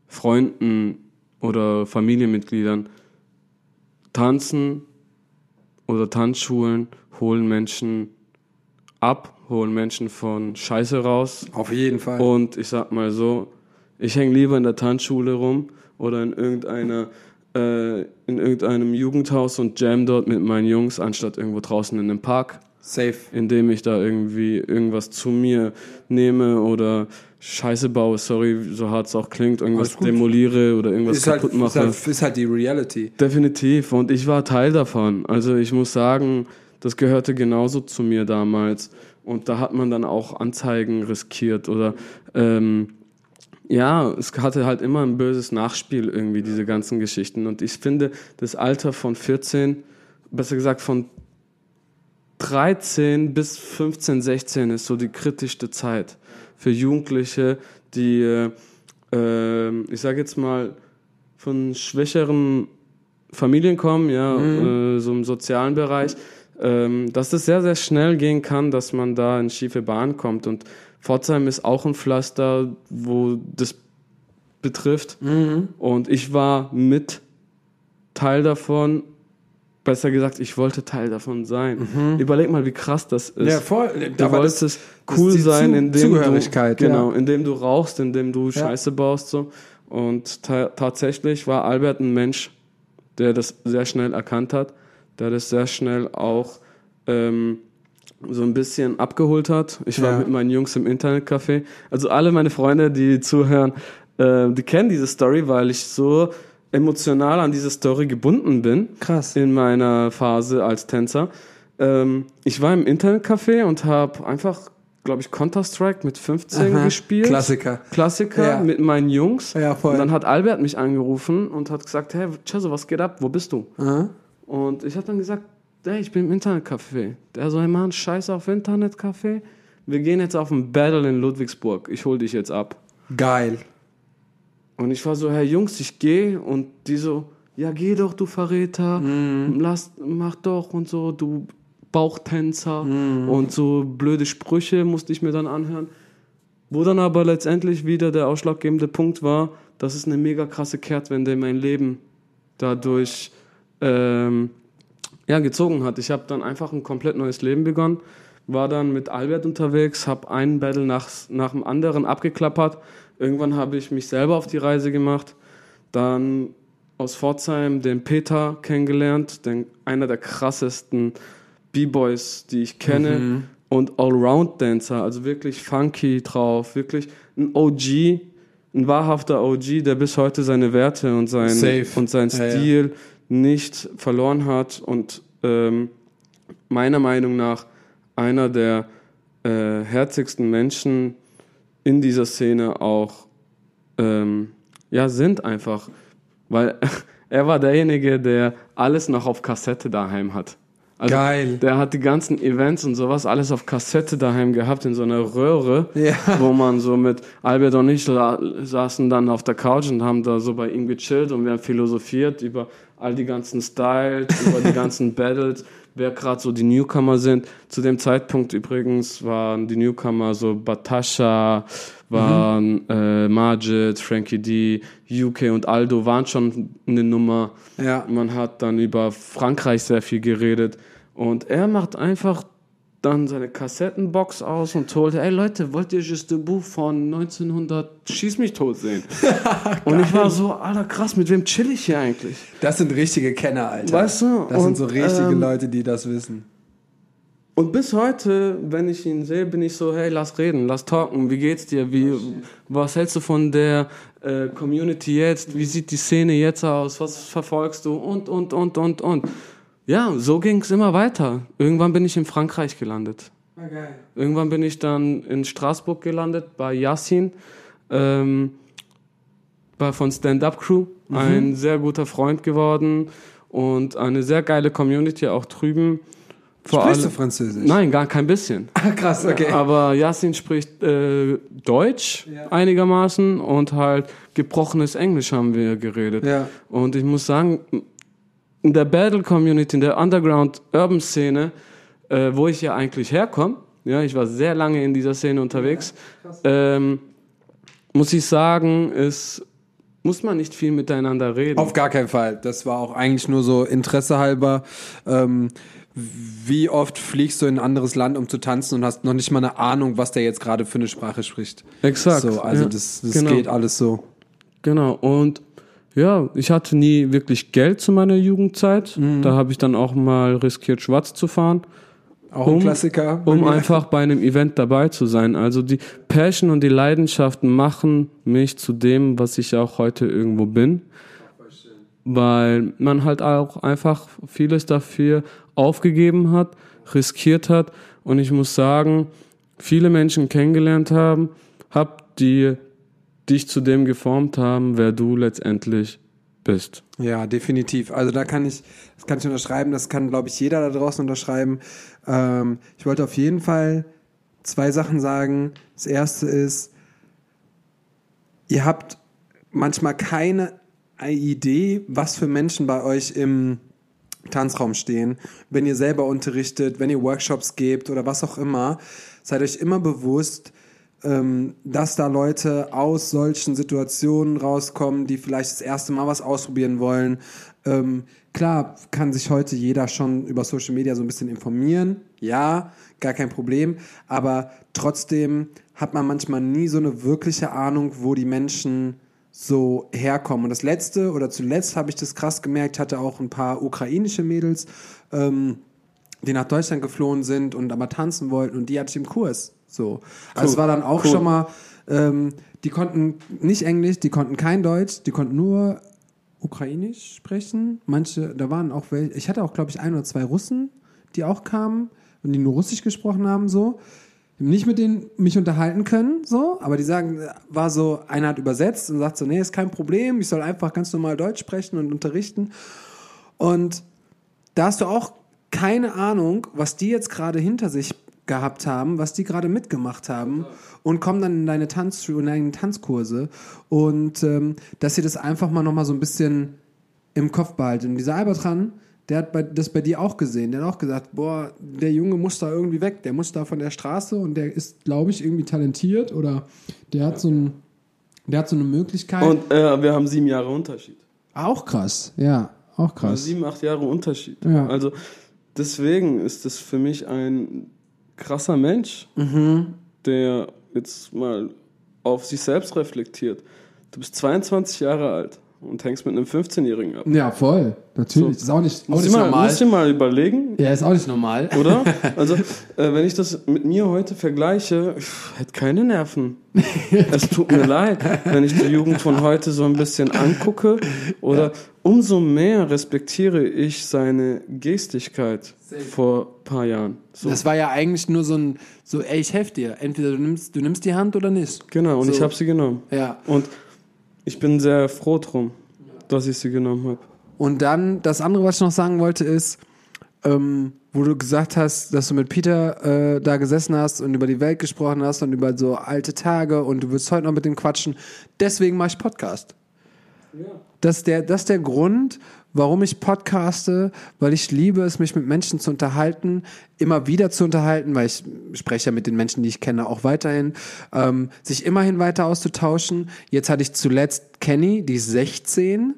Freunden oder Familienmitgliedern. Tanzen oder Tanzschulen holen Menschen ab, holen Menschen von Scheiße raus, Auf jeden Fall. und ich sag mal so, ich hänge lieber in der Tanzschule rum oder in irgendeiner äh, in irgendeinem Jugendhaus und jam dort mit meinen Jungs, anstatt irgendwo draußen in einem Park, Safe. indem ich da irgendwie irgendwas zu mir nehme oder Scheiße baue, sorry, so hart es auch klingt, irgendwas demoliere oder irgendwas Ist halt, kaputt ist, mache. halt, ist halt die Reality. Definitiv. Und ich war Teil davon. Also ich muss sagen, das gehörte genauso zu mir damals. Und da hat man dann auch Anzeigen riskiert oder ähm, ja, es hatte halt immer ein böses Nachspiel irgendwie, diese ganzen Geschichten. Und ich finde, das Alter von 14, besser gesagt von 13 bis 15, 16 ist so die kritischste Zeit für Jugendliche, die, äh, ähm, ich sage jetzt mal, von schwächeren Familien kommen, ja, äh, so im sozialen Bereich, ähm, dass es sehr, sehr schnell gehen kann, dass man da in schiefe Bahn kommt. Und Pforzheim ist auch ein Pflaster, wo das betrifft. Und ich war mit Teil davon. Besser gesagt, ich wollte Teil davon sein. Überleg mal, wie krass das ist. Ja, voll. Du Aber das- wolltest das cool die sein, indem du, genau, ja. indem du rauchst, indem du Scheiße baust so. Und ta tatsächlich war Albert ein Mensch, der das sehr schnell erkannt hat, der das sehr schnell auch ähm, so ein bisschen abgeholt hat. Ich war Ja. mit meinen Jungs im Internetcafé. Also alle meine Freunde, die zuhören, äh, die kennen diese Story, weil ich so emotional an diese Story gebunden bin Krass. in meiner Phase als Tänzer. Ähm, ich war im Internetcafé und habe einfach, glaube ich, Counter-Strike mit 15 Aha, gespielt. Klassiker. Klassiker Ja. mit meinen Jungs. Ja, voll. Und dann hat Albert mich angerufen und hat gesagt, hey, Cheso, was geht ab? Wo bist du? Aha. Und ich habe dann gesagt, hey, ich bin im Internetcafé. Der so, hey Mann, scheiß auf Internetcafé. Wir gehen jetzt auf ein Battle in Ludwigsburg. Ich hol dich jetzt ab. Geil. Und ich war so, hey Jungs, ich gehe. Und die so, ja geh doch, du Verräter. Lass, mach doch und so, du Bauchtänzer. Und so blöde Sprüche musste ich mir dann anhören. Wo dann aber letztendlich wieder der ausschlaggebende Punkt war, dass es eine mega krasse Kehrtwende in mein Leben dadurch ähm, ja, gezogen hat. Ich habe dann einfach ein komplett neues Leben begonnen, war dann mit Albert unterwegs, habe einen Battle nach, nach dem anderen abgeklappert. Irgendwann habe ich mich selber auf die Reise gemacht, dann aus Pforzheim den Peter kennengelernt, den, einer der krassesten B-Boys, die ich kenne und Allround-Dancer, also wirklich funky drauf, wirklich ein OG, ein wahrhafter OG, der bis heute seine Werte und sein, Safe. und sein Ja, ja. Stil nicht verloren hat und ähm, meiner Meinung nach einer der äh, herzigsten Menschen in dieser Szene auch ähm, ja, sind einfach. Weil er war derjenige, der alles noch auf Kassette daheim hat. Also Geil. Der hat die ganzen Events und sowas alles auf Kassette daheim gehabt in so einer Röhre, Ja. wo man so mit Albert und ich sa saßen dann auf der Couch und haben da so bei ihm gechillt und wir haben philosophiert über all die ganzen Styles, über die ganzen Battles, wer gerade so die Newcomer sind. Zu dem Zeitpunkt übrigens waren die Newcomer so Batasha, waren äh, Majid, Frankie D, UK und Aldo waren schon eine Nummer. Ja. Man hat dann über Frankreich sehr viel geredet. Und er macht einfach dann seine Kassettenbox aus und holt, ey Leute, wollt ihr Just Debout von 1900 Schieß mich tot sehen? und ich war so, alter krass, mit wem chill ich hier eigentlich? Das sind richtige Kenner, Alter. Weißt du, Das sind und, so richtige ähm, Leute, die das wissen. Und bis heute, wenn ich ihn sehe, bin ich so, hey, lass reden, lass talken, wie geht's dir? Wie, was hältst du von der äh, Community jetzt? Wie sieht die Szene jetzt aus? Was verfolgst du? Und, und, und, und, und. Ja, so ging's immer weiter. Irgendwann bin ich in Frankreich gelandet. Geil. Irgendwann bin ich dann in Straßburg gelandet bei Yassin, ähm, bei von Stand Up Crew, ein sehr guter Freund geworden und eine sehr geile Community auch drüben. Vor Sprichst du Französisch? Nein, gar kein bisschen. Ah, krass, okay. Aber Yassin spricht äh, Deutsch Ja. einigermaßen und halt gebrochenes Englisch haben wir geredet. Ja. Und ich muss sagen, in der Battle Community, in der Underground Urban Szene, äh, wo ich ja eigentlich herkomme, ja, ich war sehr lange in dieser Szene unterwegs, ähm, muss ich sagen, ist, muss man nicht viel miteinander reden. Auf gar keinen Fall. Das war auch eigentlich nur so Interesse halber. Ähm, wie oft fliegst du in ein anderes Land, um zu tanzen und hast noch nicht mal eine Ahnung, was der jetzt gerade für eine Sprache spricht? Exakt. So, also ja, das, das genau. geht alles so. Genau, und ja, ich hatte nie wirklich Geld zu meiner Jugendzeit. Mhm. Da habe ich dann auch mal riskiert, schwarz zu fahren, Auch ein Klassiker. um einfach bei einem Event dabei zu sein. Also die Passion und die Leidenschaften machen mich zu dem, was ich auch heute irgendwo bin. Weil man halt auch einfach vieles dafür aufgegeben hat, riskiert hat. Und ich muss sagen, viele Menschen kennengelernt haben, hab die dich zu dem geformt haben, wer du letztendlich bist. Ja, definitiv. Also da kann ich, das kann ich unterschreiben, das kann, glaube ich, jeder da draußen unterschreiben. Ähm, ich wollte auf jeden Fall zwei Sachen sagen. Das erste ist, ihr habt manchmal keine Idee, was für Menschen bei euch im Tanzraum stehen, wenn ihr selber unterrichtet, wenn ihr Workshops gebt oder was auch immer, seid euch immer bewusst, ähm, dass da Leute aus solchen Situationen rauskommen, die vielleicht das erste Mal was ausprobieren wollen. Ähm, klar kann sich heute jeder schon über Social Media so ein bisschen informieren, ja, gar kein Problem, aber trotzdem hat man manchmal nie so eine wirkliche Ahnung, wo die Menschen so herkommen. Und das letzte oder zuletzt habe ich das krass gemerkt, hatte auch ein paar ukrainische Mädels, ähm, die nach Deutschland geflohen sind und aber tanzen wollten und die hatte ich im Kurs. So. Also es war dann auch Cool. schon mal, ähm, die konnten nicht Englisch, die konnten kein Deutsch, die konnten nur Ukrainisch sprechen. Manche, da waren auch welche, ich hatte auch, glaube ich, ein oder zwei Russen, die auch kamen und die nur Russisch gesprochen haben, so. Nicht mit denen mich unterhalten können, so, aber die sagen, war so, einer hat übersetzt und sagt so, nee, ist kein Problem, ich soll einfach ganz normal Deutsch sprechen und unterrichten. Und da hast du auch keine Ahnung, was die jetzt gerade hinter sich gehabt haben, was die gerade mitgemacht haben und kommen dann in deine Tanz in deine Tanzkurse und ähm, dass ihr das einfach mal noch mal so ein bisschen im Kopf behaltet. Und dieser Albertran, der hat bei, das bei dir auch gesehen. Der hat auch gesagt, boah, der Junge muss da irgendwie weg, der muss da von der Straße und der ist, glaube ich, irgendwie talentiert oder der hat so ein, der hat so eine Möglichkeit. Und äh, wir haben sieben Jahre Unterschied. auch krass, ja, auch krass. Sieben, acht Jahre Unterschied. Ja. Also deswegen ist das für mich ein krasser Mensch, Mhm. der jetzt mal auf sich selbst reflektiert. Du bist 22 Jahre alt und hängst mit einem 15-Jährigen ab. Ja, voll. Natürlich. So. Ist auch nicht, auch Musst nicht mal, normal. musst du mal überlegen, Ja, ist auch nicht normal. oder? Also, äh, wenn ich das mit mir heute vergleiche, ich hätte keine Nerven. es tut mir leid, wenn ich die Jugend von heute so ein bisschen angucke oder umso mehr respektiere ich seine Gestigkeit vor ein paar Jahren. So. Das war ja eigentlich nur so ein, so, ey, ich helfe dir. Entweder du nimmst, du nimmst die Hand oder nicht. Genau, und so. ich habe sie genommen. Ja. Und ich bin sehr froh drum, dass ich sie genommen habe. Und dann, das andere, was ich noch sagen wollte, ist, ähm, wo du gesagt hast, dass du mit Peter äh, da gesessen hast und über die Welt gesprochen hast und über so alte Tage und du willst heute noch mit dem quatschen. Deswegen mache ich Podcast. Das ist, der, das ist der Grund, warum ich podcaste, weil ich liebe es, mich mit Menschen zu unterhalten, immer wieder zu unterhalten, weil ich spreche ja mit den Menschen, die ich kenne, auch weiterhin, ähm, sich immerhin weiter auszutauschen. Jetzt hatte ich zuletzt Kenny, die ist 16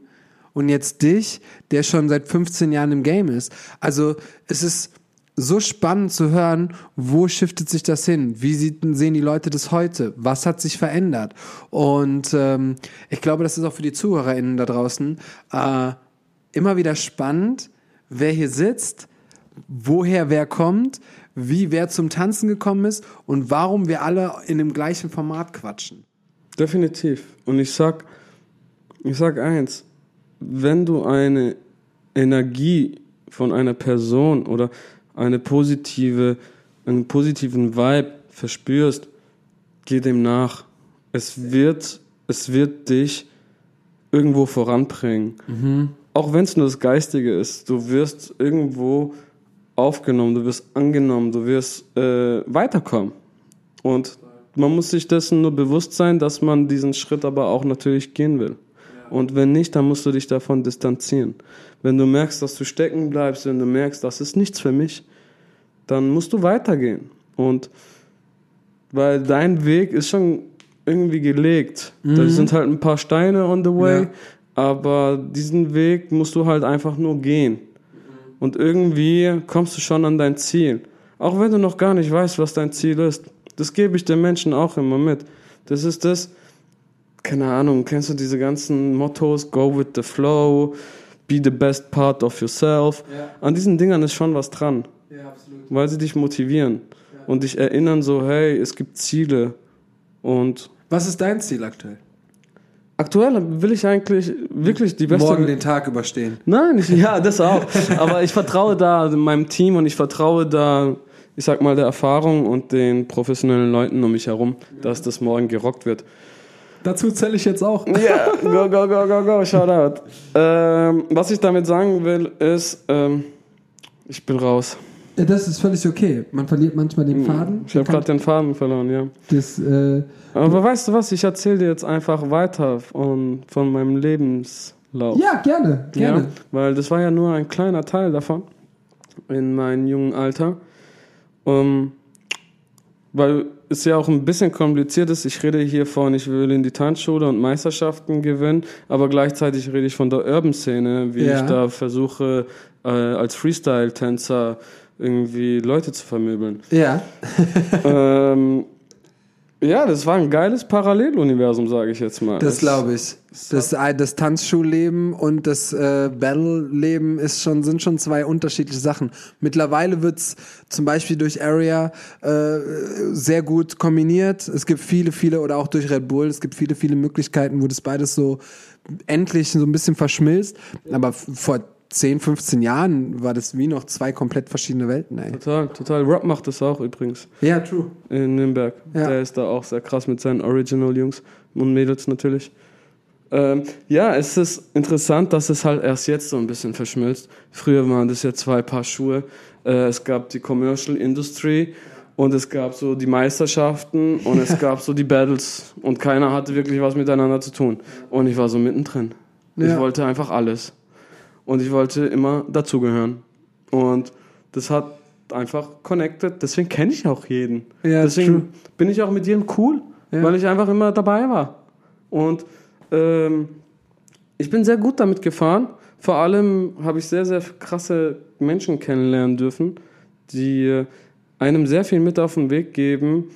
und jetzt dich, der schon seit 15 Jahren im Game ist. Also es ist so spannend zu hören, wo shiftet sich das hin? Wie sehen die Leute das heute? Was hat sich verändert? Und ähm, ich glaube, das ist auch für die ZuhörerInnen da draußen äh, immer wieder spannend, wer hier sitzt, woher wer kommt, wie wer zum Tanzen gekommen ist und warum wir alle in dem gleichen Format quatschen. Definitiv. Und ich sag, ich sag eins, wenn du eine Energie von einer Person oder eine positive, einen positiven Vibe verspürst, geh dem nach. Es wird, es wird dich irgendwo voranbringen. Mhm. Auch wenn es nur das Geistige ist, du wirst irgendwo aufgenommen, du wirst angenommen, du wirst äh, weiterkommen. Und man muss sich dessen nur bewusst sein, dass man diesen Schritt aber auch natürlich gehen will. Und wenn nicht, dann musst du dich davon distanzieren. Wenn du merkst, dass du stecken bleibst, wenn du merkst, das ist nichts für mich, dann musst du weitergehen. Und weil dein Weg ist schon irgendwie gelegt. Mhm. Da sind halt ein paar Steine on the way, ja. aber diesen Weg musst du halt einfach nur gehen. Und irgendwie kommst du schon an dein Ziel. Auch wenn du noch gar nicht weißt, was dein Ziel ist. Das gebe ich den Menschen auch immer mit. Das ist das, keine Ahnung, kennst du diese ganzen Mottos, go with the flow, be the best part of yourself. Ja. An diesen Dingern ist schon was dran. Ja, absolut. Weil sie dich motivieren ja. und dich erinnern so, hey, es gibt Ziele und... Was ist dein Ziel aktuell? Aktuell will ich eigentlich wirklich die beste. Morgen den Tag überstehen. Nein, ich, ja, das auch. Aber ich vertraue da meinem Team und ich vertraue da, ich sag mal, der Erfahrung und den professionellen Leuten um mich herum, dass das morgen gerockt wird. Dazu zähle ich jetzt auch. Ja, yeah, go, go, go, go, go, shout out. Ähm, was ich damit sagen will, ist, ähm, ich bin raus. Ja, das ist völlig okay. Man verliert manchmal den hm, Faden. Ich habe gerade den Faden verloren, ja. Das, äh, Aber weißt du was, ich erzähle dir jetzt einfach weiter von, von meinem Lebenslauf. Ja, gerne, gerne. Ja, weil das war ja nur ein kleiner Teil davon in meinem jungen Alter. Um, weil es ja auch ein bisschen kompliziert ist. Ich rede hier von, ich will in die Tanzschule und Meisterschaften gewinnen, aber gleichzeitig rede ich von der Urban-Szene, wie ja. ich da versuche, äh, als Freestyle-Tänzer irgendwie Leute zu vermöbeln. Ja. ähm, ja, das war ein geiles Paralleluniversum, sage ich jetzt mal. Das glaube ich. Das, das Tanzschulleben und das äh, Battle-Leben ist schon, sind schon zwei unterschiedliche Sachen. Mittlerweile wird's zum Beispiel durch Area äh, sehr gut kombiniert. Es gibt viele, viele, oder auch durch Red Bull, es gibt viele, viele Möglichkeiten, wo das beides so endlich so ein bisschen verschmilzt. Aber vor 10, 15 Jahren war das wie noch zwei komplett verschiedene Welten. Ey. Total, total. Rob macht das auch übrigens. Ja, true. In Nürnberg. Ja. Der ist da auch sehr krass mit seinen Original-Jungs und Mädels natürlich. Ähm, ja, es ist interessant, dass es halt erst jetzt so ein bisschen verschmilzt. Früher waren das ja zwei Paar Schuhe. Äh, es gab die Commercial Industry und es gab so die Meisterschaften und es gab so die Battles und keiner hatte wirklich was miteinander zu tun. Und ich war so mittendrin. Ja. Ich wollte einfach alles und ich wollte immer dazugehören. Und das hat einfach connected. Deswegen kenne ich auch jeden. Ja, Deswegen true. bin ich auch mit jedem cool, ja. weil ich einfach immer dabei war. Und ähm, ich bin sehr gut damit gefahren. Vor allem habe ich sehr, sehr krasse Menschen kennenlernen dürfen, die einem sehr viel mit auf den Weg geben,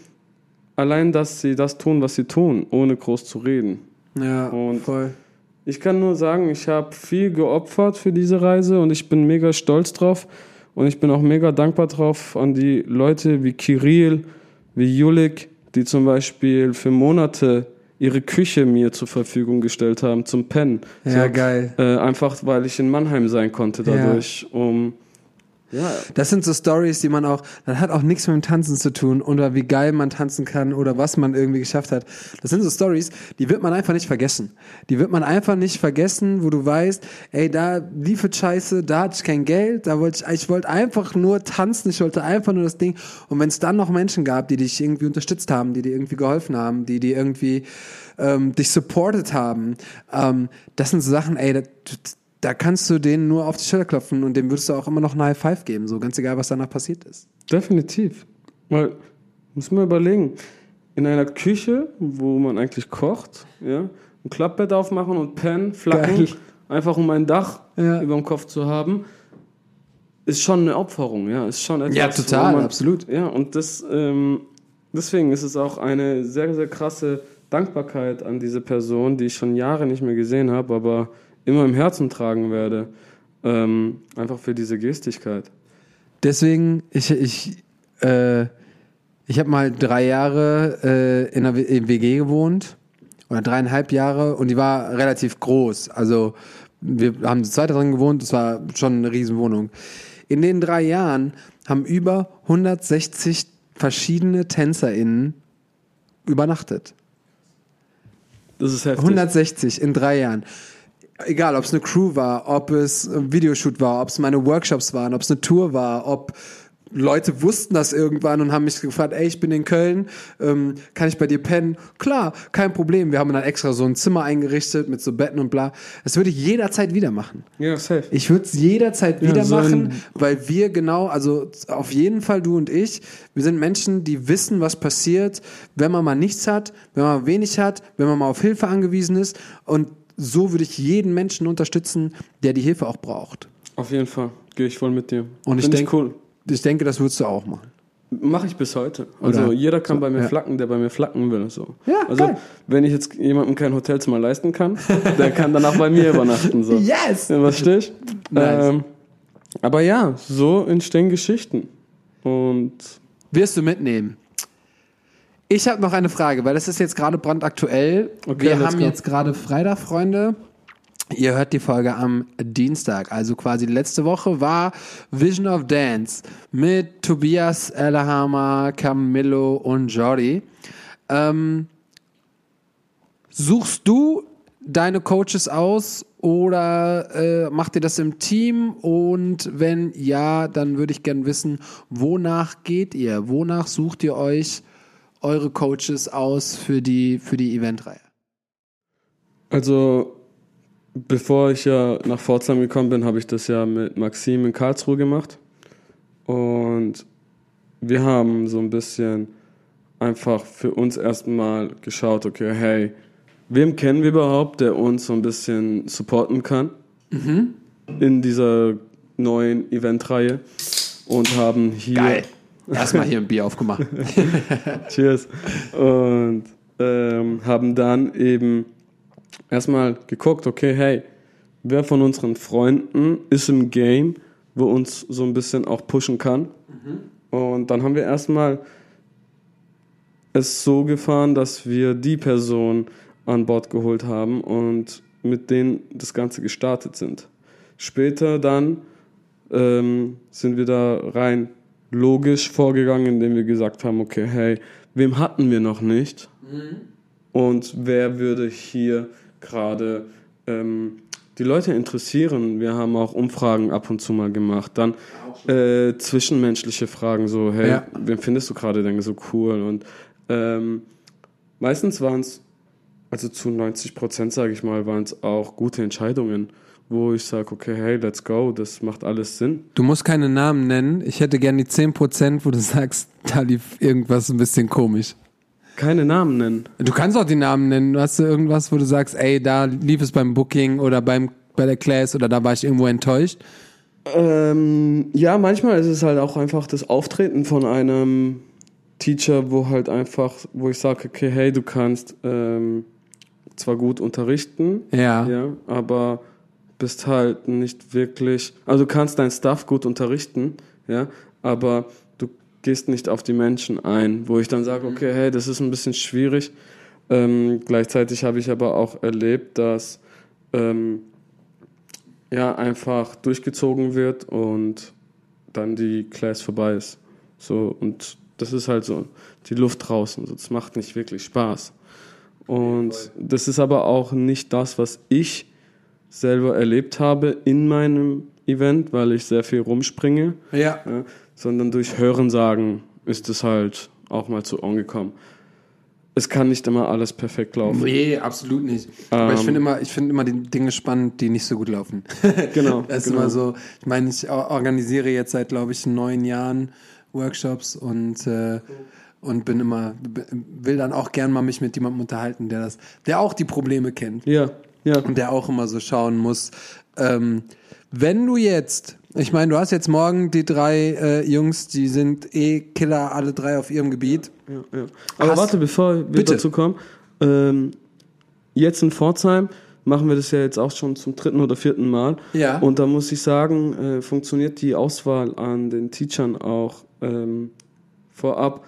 allein, dass sie das tun, was sie tun, ohne groß zu reden. Ja, und voll. Ich kann nur sagen, ich habe viel geopfert für diese Reise und ich bin mega stolz drauf. Und ich bin auch mega dankbar drauf an die Leute wie Kirill, wie Julik, die zum Beispiel für Monate ihre Küche mir zur Verfügung gestellt haben zum Pennen. Ja, geil. Äh, einfach weil ich in Mannheim sein konnte dadurch, um ja, Das sind so Stories, die man auch, das hat auch nichts mit dem Tanzen zu tun oder wie geil man tanzen kann oder was man irgendwie geschafft hat. Das sind so Stories, die wird man einfach nicht vergessen. Die wird man einfach nicht vergessen, wo du weißt, ey, da lief es scheiße, da hatte ich kein Geld, da wollte ich, ich wollte einfach nur tanzen, ich wollte einfach nur das Ding. Und wenn es dann noch Menschen gab, die dich irgendwie unterstützt haben, die dir irgendwie geholfen haben, die dir irgendwie ähm, dich supported haben, ähm, das sind so Sachen, ey, das, da kannst du denen nur auf die Schulter klopfen und dem würdest du auch immer noch eine High Five geben, so ganz egal, was danach passiert ist. definitiv. Weil, muss man überlegen, in einer Küche, wo man eigentlich kocht, ja, ein Klappbett aufmachen und pennen, flacken, Geil. einfach um ein Dach Ja. über dem Kopf zu haben, ist schon eine Opferung, ja, ist schon etwas. Ja, total, man, absolut. Ja, und das, ähm, deswegen ist es auch eine sehr, sehr krasse Dankbarkeit an diese Person, die ich schon Jahre nicht mehr gesehen habe, aber immer im Herzen tragen werde. Ähm, einfach für diese Gestigkeit. Deswegen, ich, ich, äh, ich habe mal drei Jahre äh, in einer WG gewohnt oder dreieinhalb Jahre und die war relativ groß. Also wir haben zu zweit drin gewohnt, das war schon eine Riesenwohnung. In den drei Jahren haben über 160 verschiedene TänzerInnen übernachtet. Das ist heftig. 160 in drei Jahren. Egal, ob es eine Crew war, ob es ein Videoshoot war, ob es meine Workshops waren, ob es eine Tour war, ob Leute wussten das irgendwann und haben mich gefragt, ey, ich bin in Köln, ähm, kann ich bei dir pennen? Klar, kein Problem. Wir haben dann extra so ein Zimmer eingerichtet mit so Betten und bla. Das würde ich jederzeit wieder machen. Ja, safe. Ich würde es jederzeit Ja, wieder so machen, weil wir genau, also auf jeden Fall du und ich, wir sind Menschen, die wissen, was passiert, wenn man mal nichts hat, wenn man wenig hat, wenn man mal auf Hilfe angewiesen ist. Und so würde ich jeden Menschen unterstützen, der die Hilfe auch braucht. Auf jeden Fall. Gehe ich voll mit dir. Und ich Find denke, cool. ich denke, das würdest du auch machen. Mache ich bis heute. Also Oder- jeder kann so, bei mir ja. flacken, der bei mir flacken will. So. Ja, also geil. wenn ich jetzt jemandem kein Hotelzimmer leisten kann, der kann danach bei mir übernachten. So. Yes! Ja, was ich? Nice. Ähm, aber ja, so entstehen Geschichten. Und Wirst du mitnehmen? Ich habe noch eine Frage, weil das ist jetzt gerade brandaktuell. Okay, Wir haben go. jetzt gerade Freitag, Freunde. Ihr hört die Folge am Dienstag, also quasi letzte Woche war Vision of Dance mit Tobias Ellerhammer, Camillo und Jordi. Ähm, suchst du deine Coaches aus oder äh, macht ihr das im Team? Und wenn ja, dann würde ich gern wissen, wonach geht ihr? Wonach sucht ihr euch eure Coaches aus für die, für die Eventreihe? also bevor ich ja nach Pforzheim gekommen bin, habe ich das ja mit Maxim in Karlsruhe gemacht. Und wir haben so ein bisschen einfach für uns erstmal geschaut, okay, hey, wem kennen wir überhaupt, der uns so ein bisschen supporten kann in dieser neuen Eventreihe und haben hier Erstmal hier ein Bier aufgemacht. Cheers. Und ähm, haben dann eben erstmal geguckt, okay, hey, wer von unseren Freunden ist im Game, wo uns so ein bisschen auch pushen kann. Und dann haben wir erstmal es so gefahren, dass wir die Person an Bord geholt haben und mit denen das Ganze gestartet sind. Später dann ähm, sind wir da rein logisch vorgegangen, indem wir gesagt haben, okay, hey, wem hatten wir noch nicht? Und wer würde hier gerade ähm, die Leute interessieren? Wir haben auch Umfragen ab und zu mal gemacht. Dann äh, zwischenmenschliche Fragen, so, hey, Ja. wen findest du gerade denn so cool? Und ähm, meistens waren es, also zu 90 Prozent, sage ich mal, waren es auch gute Entscheidungen, wo ich sage, okay, hey, let's go, das macht alles Sinn. Du musst keine Namen nennen. Ich hätte gern die 10%, wo du sagst, da lief irgendwas ein bisschen komisch. Keine Namen nennen. Du kannst auch die Namen nennen. Hast du irgendwas, wo du sagst, ey, da lief es beim Booking oder beim, bei der Class oder da war ich irgendwo enttäuscht. Ähm, ja, manchmal ist es halt auch einfach das Auftreten von einem Teacher, wo halt einfach, wo ich sage, okay, hey, du kannst ähm, zwar gut unterrichten, Ja. ja, aber bist halt nicht wirklich, also du kannst dein Stuff gut unterrichten, ja, aber du gehst nicht auf die Menschen ein, wo ich dann sage, okay, hey, das ist ein bisschen schwierig Ähm, gleichzeitig habe ich aber auch erlebt, dass ähm, ja einfach durchgezogen wird und dann die Class vorbei ist. So und das ist halt so die Luft draußen. So, das macht nicht wirklich Spaß. Und das ist aber auch nicht das, was ich selber erlebt habe in meinem Event, weil ich sehr viel rumspringe, Ja. ja, sondern durch Hörensagen ist es halt auch mal zu Ohren gekommen. Es kann nicht immer alles perfekt laufen. Nee, absolut nicht. Aber ich Ähm. finde immer, ich finde immer die Dinge spannend, die nicht so gut laufen. Genau, Das ist genau. immer so. Ich meine, ich or- organisiere jetzt seit, glaube ich, neun Jahren Workshops und, äh, und bin immer, will dann auch gern mal mich mit jemandem unterhalten, der das, der auch die Probleme kennt. Ja, ja. Und der auch immer so schauen muss, ähm, wenn du jetzt, ich meine, du hast jetzt morgen die drei äh, Jungs, die sind eh Killer, alle drei auf ihrem Gebiet. Ja, ja. Aber Hast- warte, bevor wir Bitte. dazu kommen, ähm, jetzt in Pforzheim machen wir das ja jetzt auch schon zum dritten oder vierten Mal. Ja. Und da muss ich sagen, äh, funktioniert die Auswahl an den Teachern auch ähm, vorab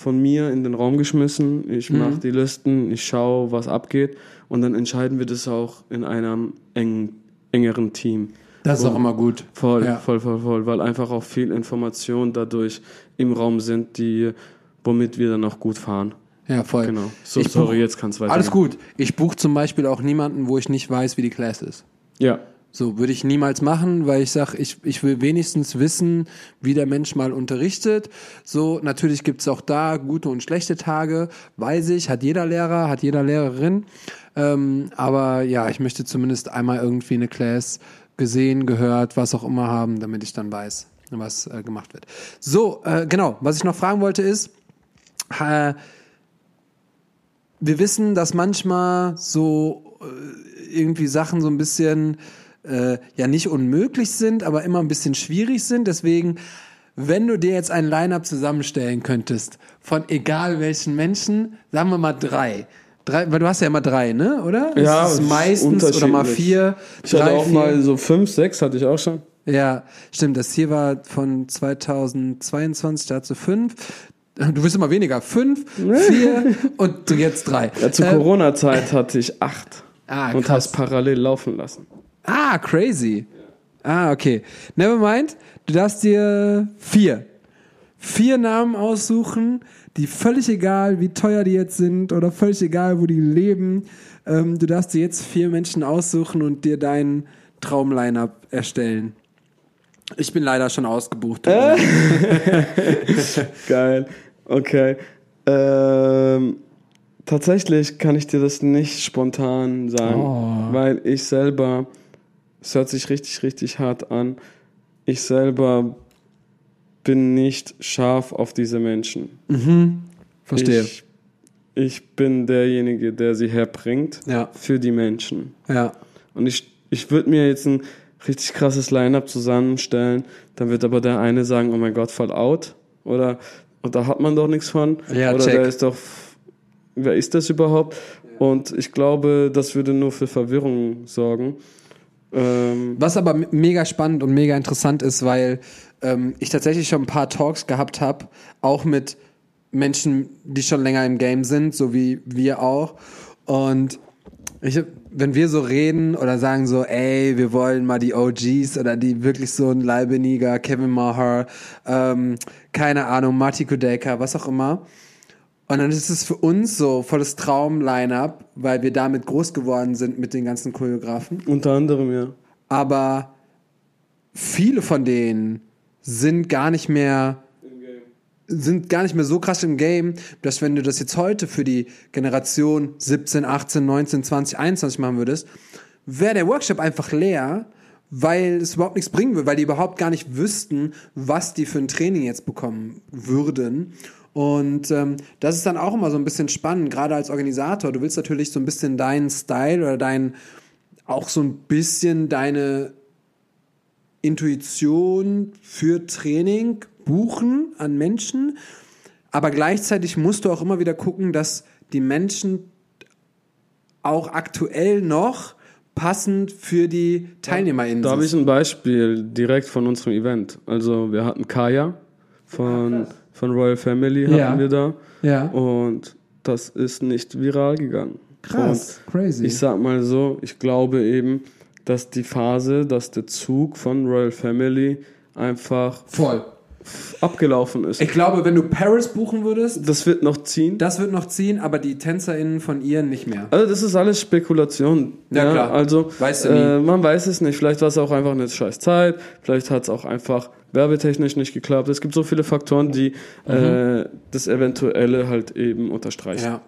von mir in den Raum geschmissen. Ich Mhm. mache die Listen, ich schaue, was abgeht und dann entscheiden wir das auch in einem eng, engeren Team. Das ist Oh. auch immer gut. Voll, Ja. voll, voll, voll, weil einfach auch viel Information dadurch im Raum sind, die, womit wir dann auch gut fahren. Ja, voll. Genau. So, Ich sorry, buch- jetzt kann es weiter. Alles gut. Ich buche zum Beispiel auch niemanden, wo ich nicht weiß, wie die Class ist. Ja, So würde ich niemals machen, weil ich sage, ich, ich will wenigstens wissen, wie der Mensch mal unterrichtet. So, natürlich gibt's auch da gute und schlechte Tage, weiß ich, hat jeder Lehrer, hat jeder Lehrerin. Ähm, aber ja, ich möchte zumindest einmal irgendwie eine Class gesehen, gehört, was auch immer haben, damit ich dann weiß, was äh, gemacht wird. So, äh, genau, was ich noch fragen wollte ist, äh, wir wissen, dass manchmal so äh, irgendwie Sachen so ein bisschen äh, ja nicht unmöglich sind, aber immer ein bisschen schwierig sind. Deswegen, wenn du dir jetzt ein Line-up zusammenstellen könntest von egal welchen Menschen, sagen wir mal drei. Drei, weil du hast ja immer drei, ne? Oder? Ja, Es ist meistens oder mal vier. ich hatte drei, auch vier. mal so fünf, sechs hatte ich auch schon. Ja, stimmt. Das hier war von 2022, dazu fünf. Du wirst immer weniger. Fünf, vier und jetzt drei. Ja, zur Ähm, Corona-Zeit hatte ich acht Ah, und hast parallel laufen lassen. Ah, crazy. Ah, okay. Never mind. Du darfst dir vier. Vier Namen aussuchen, die völlig egal, wie teuer die jetzt sind oder völlig egal, wo die leben. Ähm, du darfst dir jetzt vier Menschen aussuchen und dir deinen Traum-Line-Up erstellen. Ich bin leider schon ausgebucht. Geil. Okay. Ähm, tatsächlich kann ich dir das nicht spontan sagen, Oh. weil ich selber, es hört sich richtig, richtig hart an, ich selber bin nicht scharf auf diese Menschen. Verstehe. Ich, ich bin derjenige, der sie herbringt Ja. für die Menschen. Ja. Und ich, ich würde mir jetzt ein richtig krasses Line-Up zusammenstellen, dann wird aber der eine sagen, oh mein Gott, voll out. Oder, und da hat man doch nichts von. Ja, Oder check. der ist doch, wer ist das überhaupt? Und ich glaube, das würde nur für Verwirrung sorgen. Ähm, Was aber mega spannend und mega interessant ist, weil ähm, ich tatsächlich schon ein paar Talks gehabt habe, auch mit Menschen, die schon länger im Game sind, so wie wir auch. Und ich, wenn wir so reden oder sagen so, ey, wir wollen mal die OGs oder die wirklich so ein Leibeniger, Kevin Maher, ähm, keine Ahnung, Marty Kudeka, was auch immer. Und dann ist es für uns so volles Traum-Line-Up, weil wir damit groß geworden sind mit den ganzen Choreografen unter anderem, ja. aber viele von denen sind gar nicht mehr sind gar nicht mehr so krass im Game, dass wenn du das jetzt heute für die Generation 17, 18, 19, 20, 21 machen würdest, wäre der Workshop einfach leer, weil es überhaupt nichts bringen würde, weil die überhaupt gar nicht wüssten, was die für ein Training jetzt bekommen würden. Und ähm, das ist dann auch immer so ein bisschen spannend, gerade als Organisator. Du willst natürlich so ein bisschen deinen Style oder dein, auch so ein bisschen deine Intuition für Training buchen an Menschen, aber gleichzeitig musst du auch immer wieder gucken, dass die Menschen auch aktuell noch passend für die TeilnehmerInnen Da habe ich sind. ein Beispiel direkt von unserem Event. Also wir hatten Kaya von, von Royal Family hatten Ja. wir da. Ja. Und das ist nicht viral gegangen. Krass, Und crazy. Ich sag mal so, ich glaube eben, dass die Phase, dass der Zug von Royal Family einfach Voll. Abgelaufen ist. Ich glaube, wenn du Paris buchen würdest, Das wird noch ziehen. das wird noch ziehen, aber die TänzerInnen von ihr nicht mehr. Also das ist alles Spekulation. Ja, klar. Also Weißt du äh, man weiß es nicht. Vielleicht war es auch einfach eine scheiß Zeit. Vielleicht hat es auch einfach werbetechnisch nicht geklappt. Es gibt so viele Faktoren, die äh, das Eventuelle halt eben unterstreichen. Ja.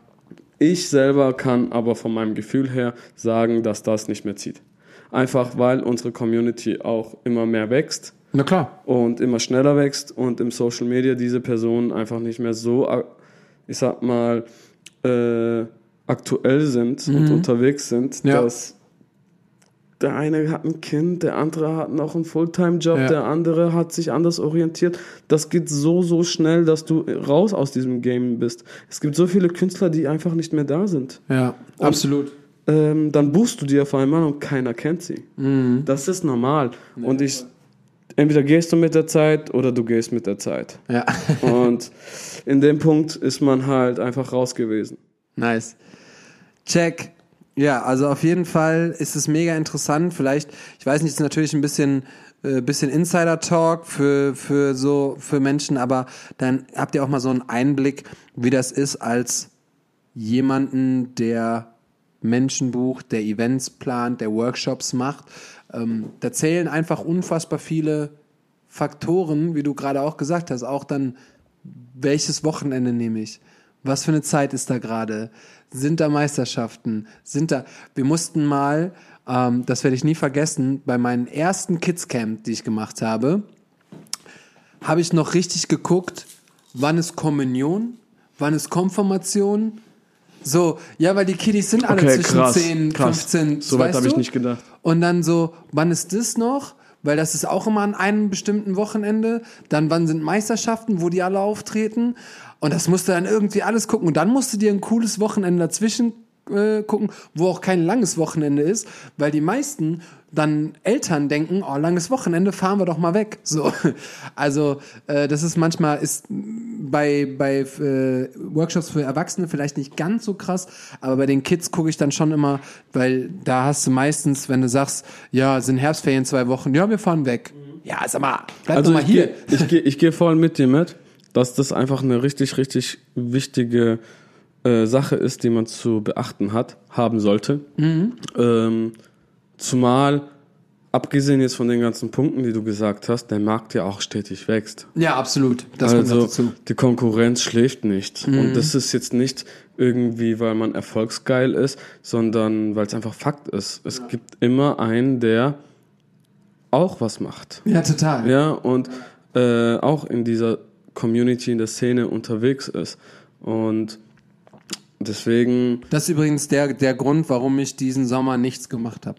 Ich selber kann aber von meinem Gefühl her sagen, dass das nicht mehr zieht. Einfach weil unsere Community auch immer mehr wächst Na klar. und immer schneller wächst und im Social Media diese Personen einfach nicht mehr so, ich sag mal, äh, aktuell sind und unterwegs sind, Mhm. Ja. dass der eine hat ein Kind, der andere hat noch einen Fulltime-Job, Ja. der andere hat sich anders orientiert. Das geht so, so schnell, dass du raus aus diesem Game bist. Es gibt so viele Künstler, die einfach nicht mehr da sind. Ja, absolut. Ähm, dann buchst du die auf einmal und keiner kennt sie. Mhm. Das ist normal. Und ich, entweder gehst du mit der Zeit oder du gehst mit der Zeit. Ja. Und in dem Punkt ist man halt einfach raus gewesen. Nice. Check. Ja, also auf jeden Fall ist es mega interessant. Vielleicht, ich weiß nicht, ist natürlich ein bisschen, äh, bisschen Insider-Talk für, für so, für Menschen, aber dann habt ihr auch mal so einen Einblick, wie das ist als jemanden, der Menschen bucht, der Events plant, der Workshops macht. Ähm, da zählen einfach unfassbar viele Faktoren, wie du gerade auch gesagt hast, auch dann welches Wochenende nehme ich? Was für eine Zeit ist da gerade? Sind da Meisterschaften? Sind da. Wir mussten mal, ähm, das werde ich nie vergessen, bei meinen ersten Kids-Camp, die ich gemacht habe, habe ich noch richtig geguckt, wann ist Kommunion, wann ist Konfirmation. So, ja, weil die Kiddies sind alle Okay, zwischen krass, 10, krass. 15, So weit habe ich nicht gedacht. Und dann so, wann ist das noch? Weil das ist auch immer an einem bestimmten Wochenende. Dann, wann sind Meisterschaften, wo die alle auftreten? Und das musst du dann irgendwie alles gucken. Und dann musst du dir ein cooles Wochenende dazwischen äh, gucken, wo auch kein langes Wochenende ist, weil die meisten dann Eltern denken, oh, langes Wochenende, fahren wir doch mal weg. So, also äh, das ist manchmal ist bei bei äh, Workshops für Erwachsene vielleicht nicht ganz so krass, aber bei den Kids gucke ich dann schon immer, weil da hast du meistens, wenn du sagst, ja, sind Herbstferien zwei Wochen, ja, wir fahren weg. Ja, sag mal, bleib Also doch mal hier. gehe ich geh, ich geh voll mit dir mit, dass das einfach eine richtig, richtig wichtige äh, Sache ist, die man zu beachten hat, haben sollte. Mhm. Ähm, zumal, abgesehen jetzt von den ganzen Punkten, die du gesagt hast, der Markt ja auch stetig wächst. Ja, absolut. Das kommt also dazu. Mhm. die Konkurrenz schläft nicht. Und das ist jetzt nicht irgendwie, weil man erfolgsgeil ist, sondern weil es einfach Fakt ist. Es gibt immer einen, der auch was macht. Ja, total. Ja, und äh, auch in dieser Community, in der Szene unterwegs ist. Und deswegen, Das ist übrigens der, der Grund, warum ich diesen Sommer nichts gemacht habe.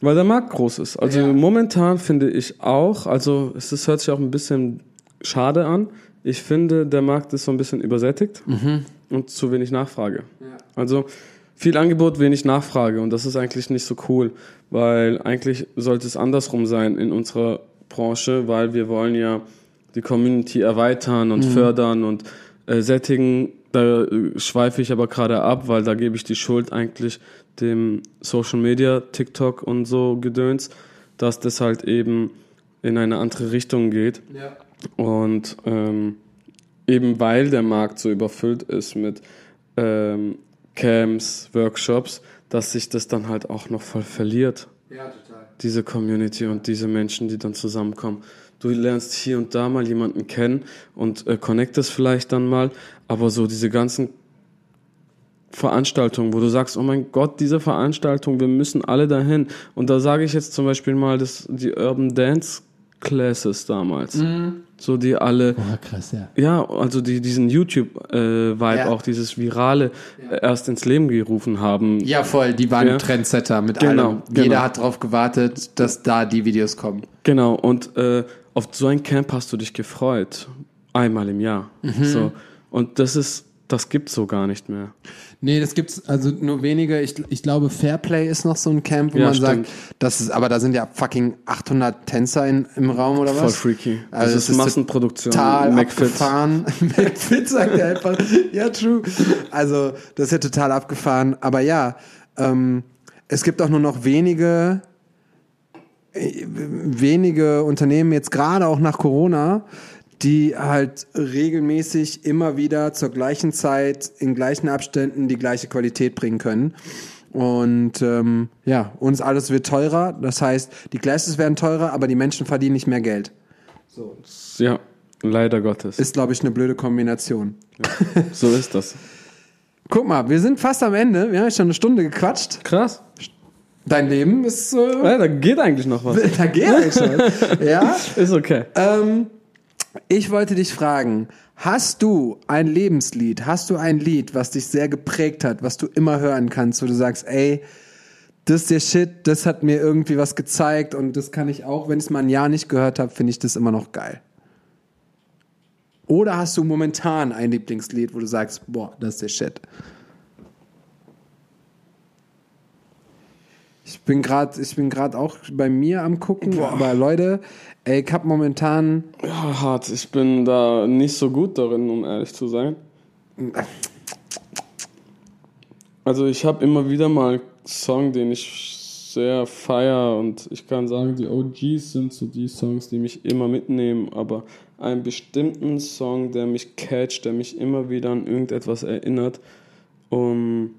Weil der Markt groß ist. Also Ja. momentan finde ich auch, also es ist, hört sich auch ein bisschen schade an. Ich finde, der Markt ist so ein bisschen übersättigt und zu wenig Nachfrage. Also viel Angebot, wenig Nachfrage und das ist eigentlich nicht so cool, weil eigentlich sollte es andersrum sein in unserer Branche, weil wir wollen ja die Community erweitern und fördern und äh, sättigen. Da äh, schweife ich aber gerade ab, weil da gebe ich die Schuld eigentlich dem Social Media, TikTok und so Gedöns, dass das halt eben in eine andere Richtung geht. Ja. Und ähm, eben weil der Markt so überfüllt ist mit ähm, Camps, Workshops, dass sich das dann halt auch noch voll verliert, Ja, total. diese Community und diese Menschen, die dann zusammenkommen. Du lernst hier und da mal jemanden kennen und äh, connectest vielleicht dann mal, aber so diese ganzen Veranstaltungen, wo du sagst, oh mein Gott, diese Veranstaltung, wir müssen alle dahin. Und da sage ich jetzt zum Beispiel mal das, die Urban Dance Classes damals. So die alle, Boah, krass, ja. ja, also die diesen YouTube-Vibe, Ja. auch dieses Virale äh, erst ins Leben gerufen haben. Ja, voll, die waren Ja. Trendsetter mit Genau, allem. genau. Jeder hat drauf gewartet, dass da die Videos kommen. Genau, und äh, auf so ein Camp hast du dich gefreut. Einmal im Jahr. So. Und das ist das gibt's so gar nicht mehr. Nee, das gibt's also nur wenige. Ich, ich glaube, Fairplay ist noch so ein Camp, wo Ja, man stimmt. sagt, das ist, aber da sind ja fucking 800 Tänzer in, im Raum oder was? Voll freaky. Also das ist ist Massenproduktion. Total McFit. abgefahren. McFit sagt er einfach. Ja, true. Also, das ist ja total abgefahren. Aber ja, ähm, es gibt auch nur noch wenige, äh, wenige Unternehmen, jetzt gerade auch nach Corona, die halt regelmäßig immer wieder zur gleichen Zeit in gleichen Abständen die gleiche Qualität bringen können. Und ähm, ja, uns alles wird teurer. Das heißt, die Glasses werden teurer, aber die Menschen verdienen nicht mehr Geld. Ja, leider Gottes. Ist, glaube ich, eine blöde Kombination. so ist das. Guck mal, wir sind fast am Ende. Wir haben schon eine Stunde gequatscht. Krass. Dein Leben ist so. Ja, da geht eigentlich noch was. Da geht eigentlich schon. ja. Ist okay. Ähm, ich wollte dich fragen, hast du ein Lebenslied, hast du ein Lied, was dich sehr geprägt hat, was du immer hören kannst, wo du sagst, ey, das ist der Shit, das hat mir irgendwie was gezeigt und das kann ich auch, wenn ich es mal ein Jahr nicht gehört habe, finde ich das immer noch geil. Oder hast du momentan ein Lieblingslied, wo du sagst, boah, das ist der Shit? Ich bin gerade, ich bin gerade auch bei mir am gucken, aber Leute, ey, ich hab momentan Ja, hart. Ich bin da nicht so gut darin, um ehrlich zu sein. Also ich habe immer wieder mal einen Song, den ich sehr feier und ich kann sagen, die OGs sind so die Songs, die mich immer mitnehmen, aber einen bestimmten Song, der mich catcht, der mich immer wieder an irgendetwas erinnert, um,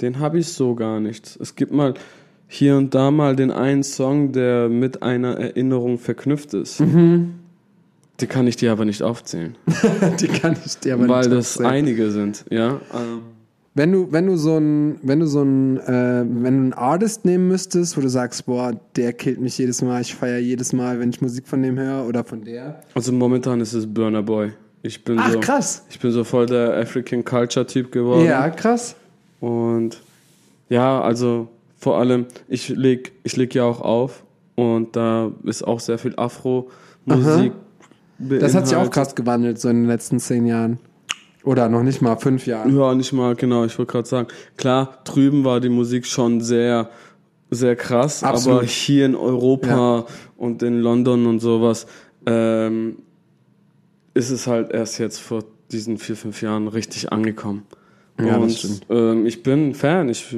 den habe ich so gar nicht. Es gibt mal hier und da mal den einen Song, der mit einer Erinnerung verknüpft ist. Die kann ich dir aber nicht aufzählen, Die kann ich dir aber weil nicht das erzählen. einige sind, ja. Ähm, Wenn du, wenn du so ein, wenn du so ein, äh, wenn du einen Artist nehmen müsstest, wo du sagst, boah, der killt mich jedes Mal, ich feiere jedes Mal, wenn ich Musik von dem höre oder von der. Also momentan ist es Burner Boy. Ich bin Ach, so, krass. Ich bin so voll der African Culture Typ geworden. Ja, krass. Und ja, also vor allem, ich leg, ich leg ja auch auf und da ist auch sehr viel Afro-Musik. Das hat sich auch krass gewandelt, so in den letzten zehn Jahren. Oder noch nicht mal fünf Jahren. Ja, nicht mal, genau, ich wollte gerade sagen. Klar, drüben war die Musik schon sehr, sehr krass, Absolut. aber hier in Europa und in London und sowas ähm, ist es halt erst jetzt vor diesen vier, fünf Jahren richtig angekommen. Ja, das und stimmt. ähm, ich bin Fan, ich,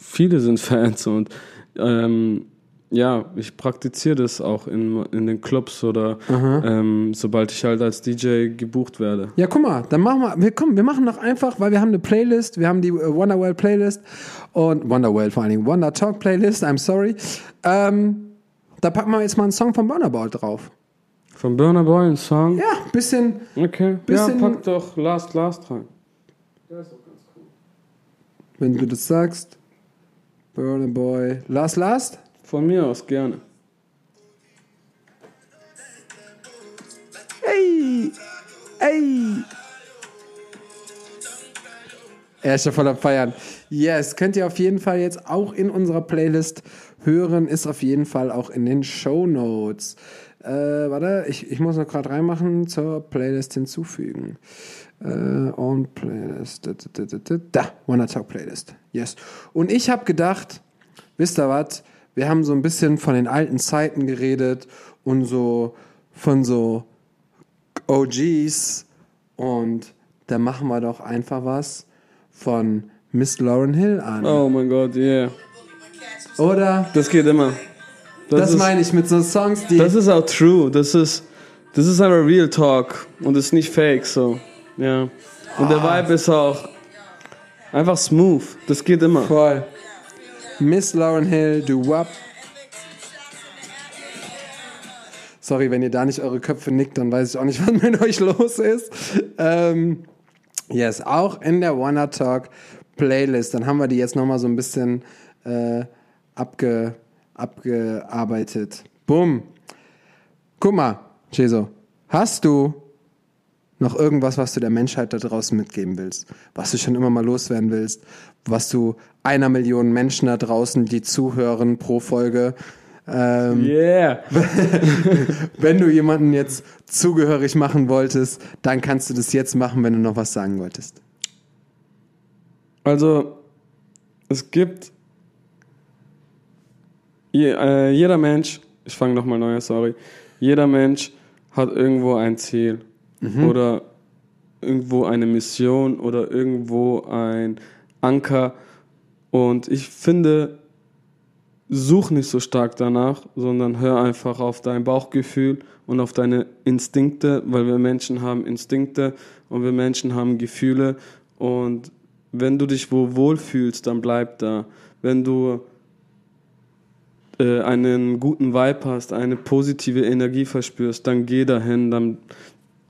viele sind Fans und ähm, ja, ich praktiziere das auch in, in den Clubs oder ähm, sobald ich halt als DJ gebucht werde. Ja, guck mal, dann machen wir, wir, komm, wir machen doch einfach, weil wir haben eine Playlist, wir haben die äh, Wonderworld Playlist und Wonderworld vor allen Dingen, Wonder Talk Playlist, I'm sorry. Ähm, da packen wir jetzt mal einen Song von Burnerball drauf. Von Burner Boy ein Song? Ja, bisschen, Okay, Bisschen- ja, pack doch Last Last rein. Wenn du das sagst. Burner Boy. Last Last? Von mir aus gerne. Ey! Ey! Er ist ja voll am Feiern. Yes, könnt ihr auf jeden Fall jetzt auch in unserer Playlist hören. Ist auf jeden Fall auch in den Show Notes. Äh, warte, ich, ich muss noch gerade reinmachen, zur Playlist hinzufügen. Äh, on Playlist. Da. Wanna Talk Playlist. Yes. Und ich habe gedacht, wisst ihr was? Wir haben so ein bisschen von den alten Zeiten geredet und so von so OGs und da machen wir doch einfach was von Miss Lauren Hill an. Oh mein Gott, yeah. Oder? Das geht immer. Das, ist, meine ich mit so Songs, die. Das ist auch true. Das ist, das ist einfach Real Talk und ist nicht fake so. Ja. Und der Ah. Vibe ist auch einfach smooth. Das geht immer. voll. Miss Lauren Hill, Do Wop. Sorry, wenn ihr da nicht eure Köpfe nickt, dann weiß ich auch nicht, was mit euch los ist. Ähm, yes, auch in der Wanna Talk Playlist. Dann haben wir die jetzt nochmal so ein bisschen äh, abge, abgearbeitet. Bumm. Guck mal, Cheso, hast du noch irgendwas, was du der Menschheit da draußen mitgeben willst? Was du schon immer mal loswerden willst? Was du einer Million Menschen da draußen, die zuhören pro Folge, Ähm, Yeah. wenn du jemanden jetzt zugehörig machen wolltest, dann kannst du das jetzt machen, wenn du noch was sagen wolltest. Also, es gibt je, äh, jeder Mensch, ich fange nochmal neu, sorry, jeder Mensch hat irgendwo ein Ziel oder irgendwo eine Mission oder irgendwo ein Anker. Und ich finde, such nicht so stark danach, sondern hör einfach auf dein Bauchgefühl und auf deine Instinkte, weil wir Menschen haben Instinkte und wir Menschen haben Gefühle. Und wenn du dich wo wohlfühlst, dann bleib da. Wenn du äh, einen guten Vibe hast, eine positive Energie verspürst, dann geh dahin, dann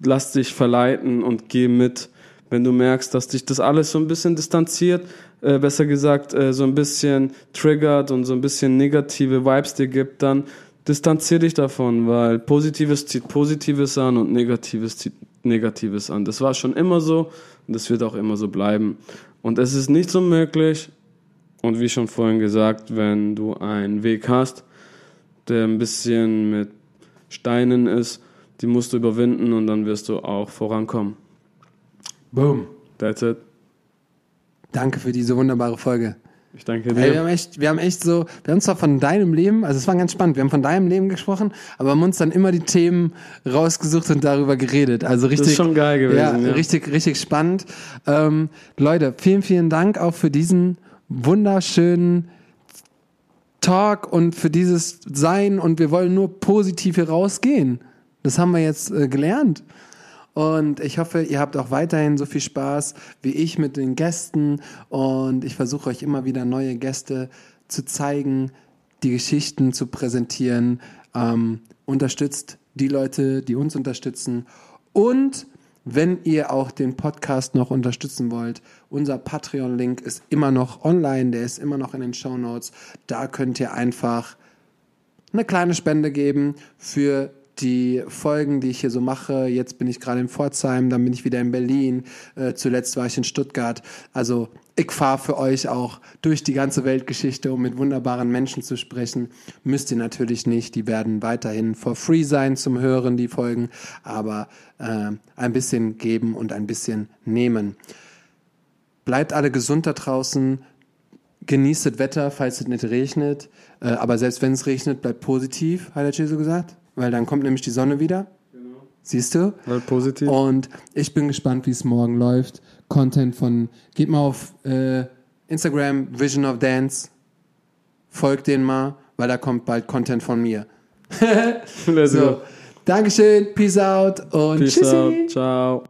lass dich verleiten und geh mit. Wenn du merkst, dass dich das alles so ein bisschen distanziert, äh, besser gesagt, äh, so ein bisschen triggert und so ein bisschen negative Vibes dir gibt, dann distanzier dich davon, weil Positives zieht Positives an und Negatives zieht Negatives an. Das war schon immer so und das wird auch immer so bleiben. Und es ist nicht so möglich, und wie schon vorhin gesagt, wenn du einen Weg hast, der ein bisschen mit Steinen ist, die musst du überwinden und dann wirst du auch vorankommen. Boom. That's it. Danke für diese wunderbare Folge. Ich danke Ey, wir dir. haben echt, wir haben echt so, wir haben zwar von deinem Leben, also es war ganz spannend, wir haben von deinem Leben gesprochen, aber haben uns dann immer die Themen rausgesucht und darüber geredet. Also richtig, ist schon geil gewesen, Ja, ja. richtig, richtig spannend. Ähm, Leute, vielen, vielen Dank auch für diesen wunderschönen Talk und für dieses Sein und wir wollen nur positiv hier rausgehen. Das haben wir jetzt äh, gelernt. Und ich hoffe, ihr habt auch weiterhin so viel Spaß wie ich mit den Gästen. Und ich versuche euch immer wieder neue Gäste zu zeigen, die Geschichten zu präsentieren. Ähm, unterstützt die Leute, die uns unterstützen. Und wenn ihr auch den Podcast noch unterstützen wollt, unser Patreon-Link ist immer noch online, der ist immer noch in den Show Notes. Da könnt ihr einfach eine kleine Spende geben für die Folgen, die ich hier so mache. Jetzt bin ich gerade in Pforzheim, dann bin ich wieder in Berlin. Äh, zuletzt war ich in Stuttgart. Also ich fahre für euch auch durch die ganze Weltgeschichte, um mit wunderbaren Menschen zu sprechen. Müsst ihr natürlich nicht. Die werden weiterhin for free sein zum Hören, die Folgen. Aber äh, ein bisschen geben und ein bisschen nehmen. Bleibt alle gesund da draußen genießt das Wetter, falls es nicht regnet. Äh, aber selbst wenn es regnet, bleibt positiv, hat der Jesu gesagt. Weil dann kommt nämlich die Sonne wieder. Siehst du? Weil positiv. Und ich bin gespannt, wie es morgen läuft. Content von, geht mal auf äh, Instagram, Vision of Dance. Folgt denen mal, weil da kommt bald Content von mir. Let's So. Dankeschön, Peace out und Peace tschüssi. out. Ciao.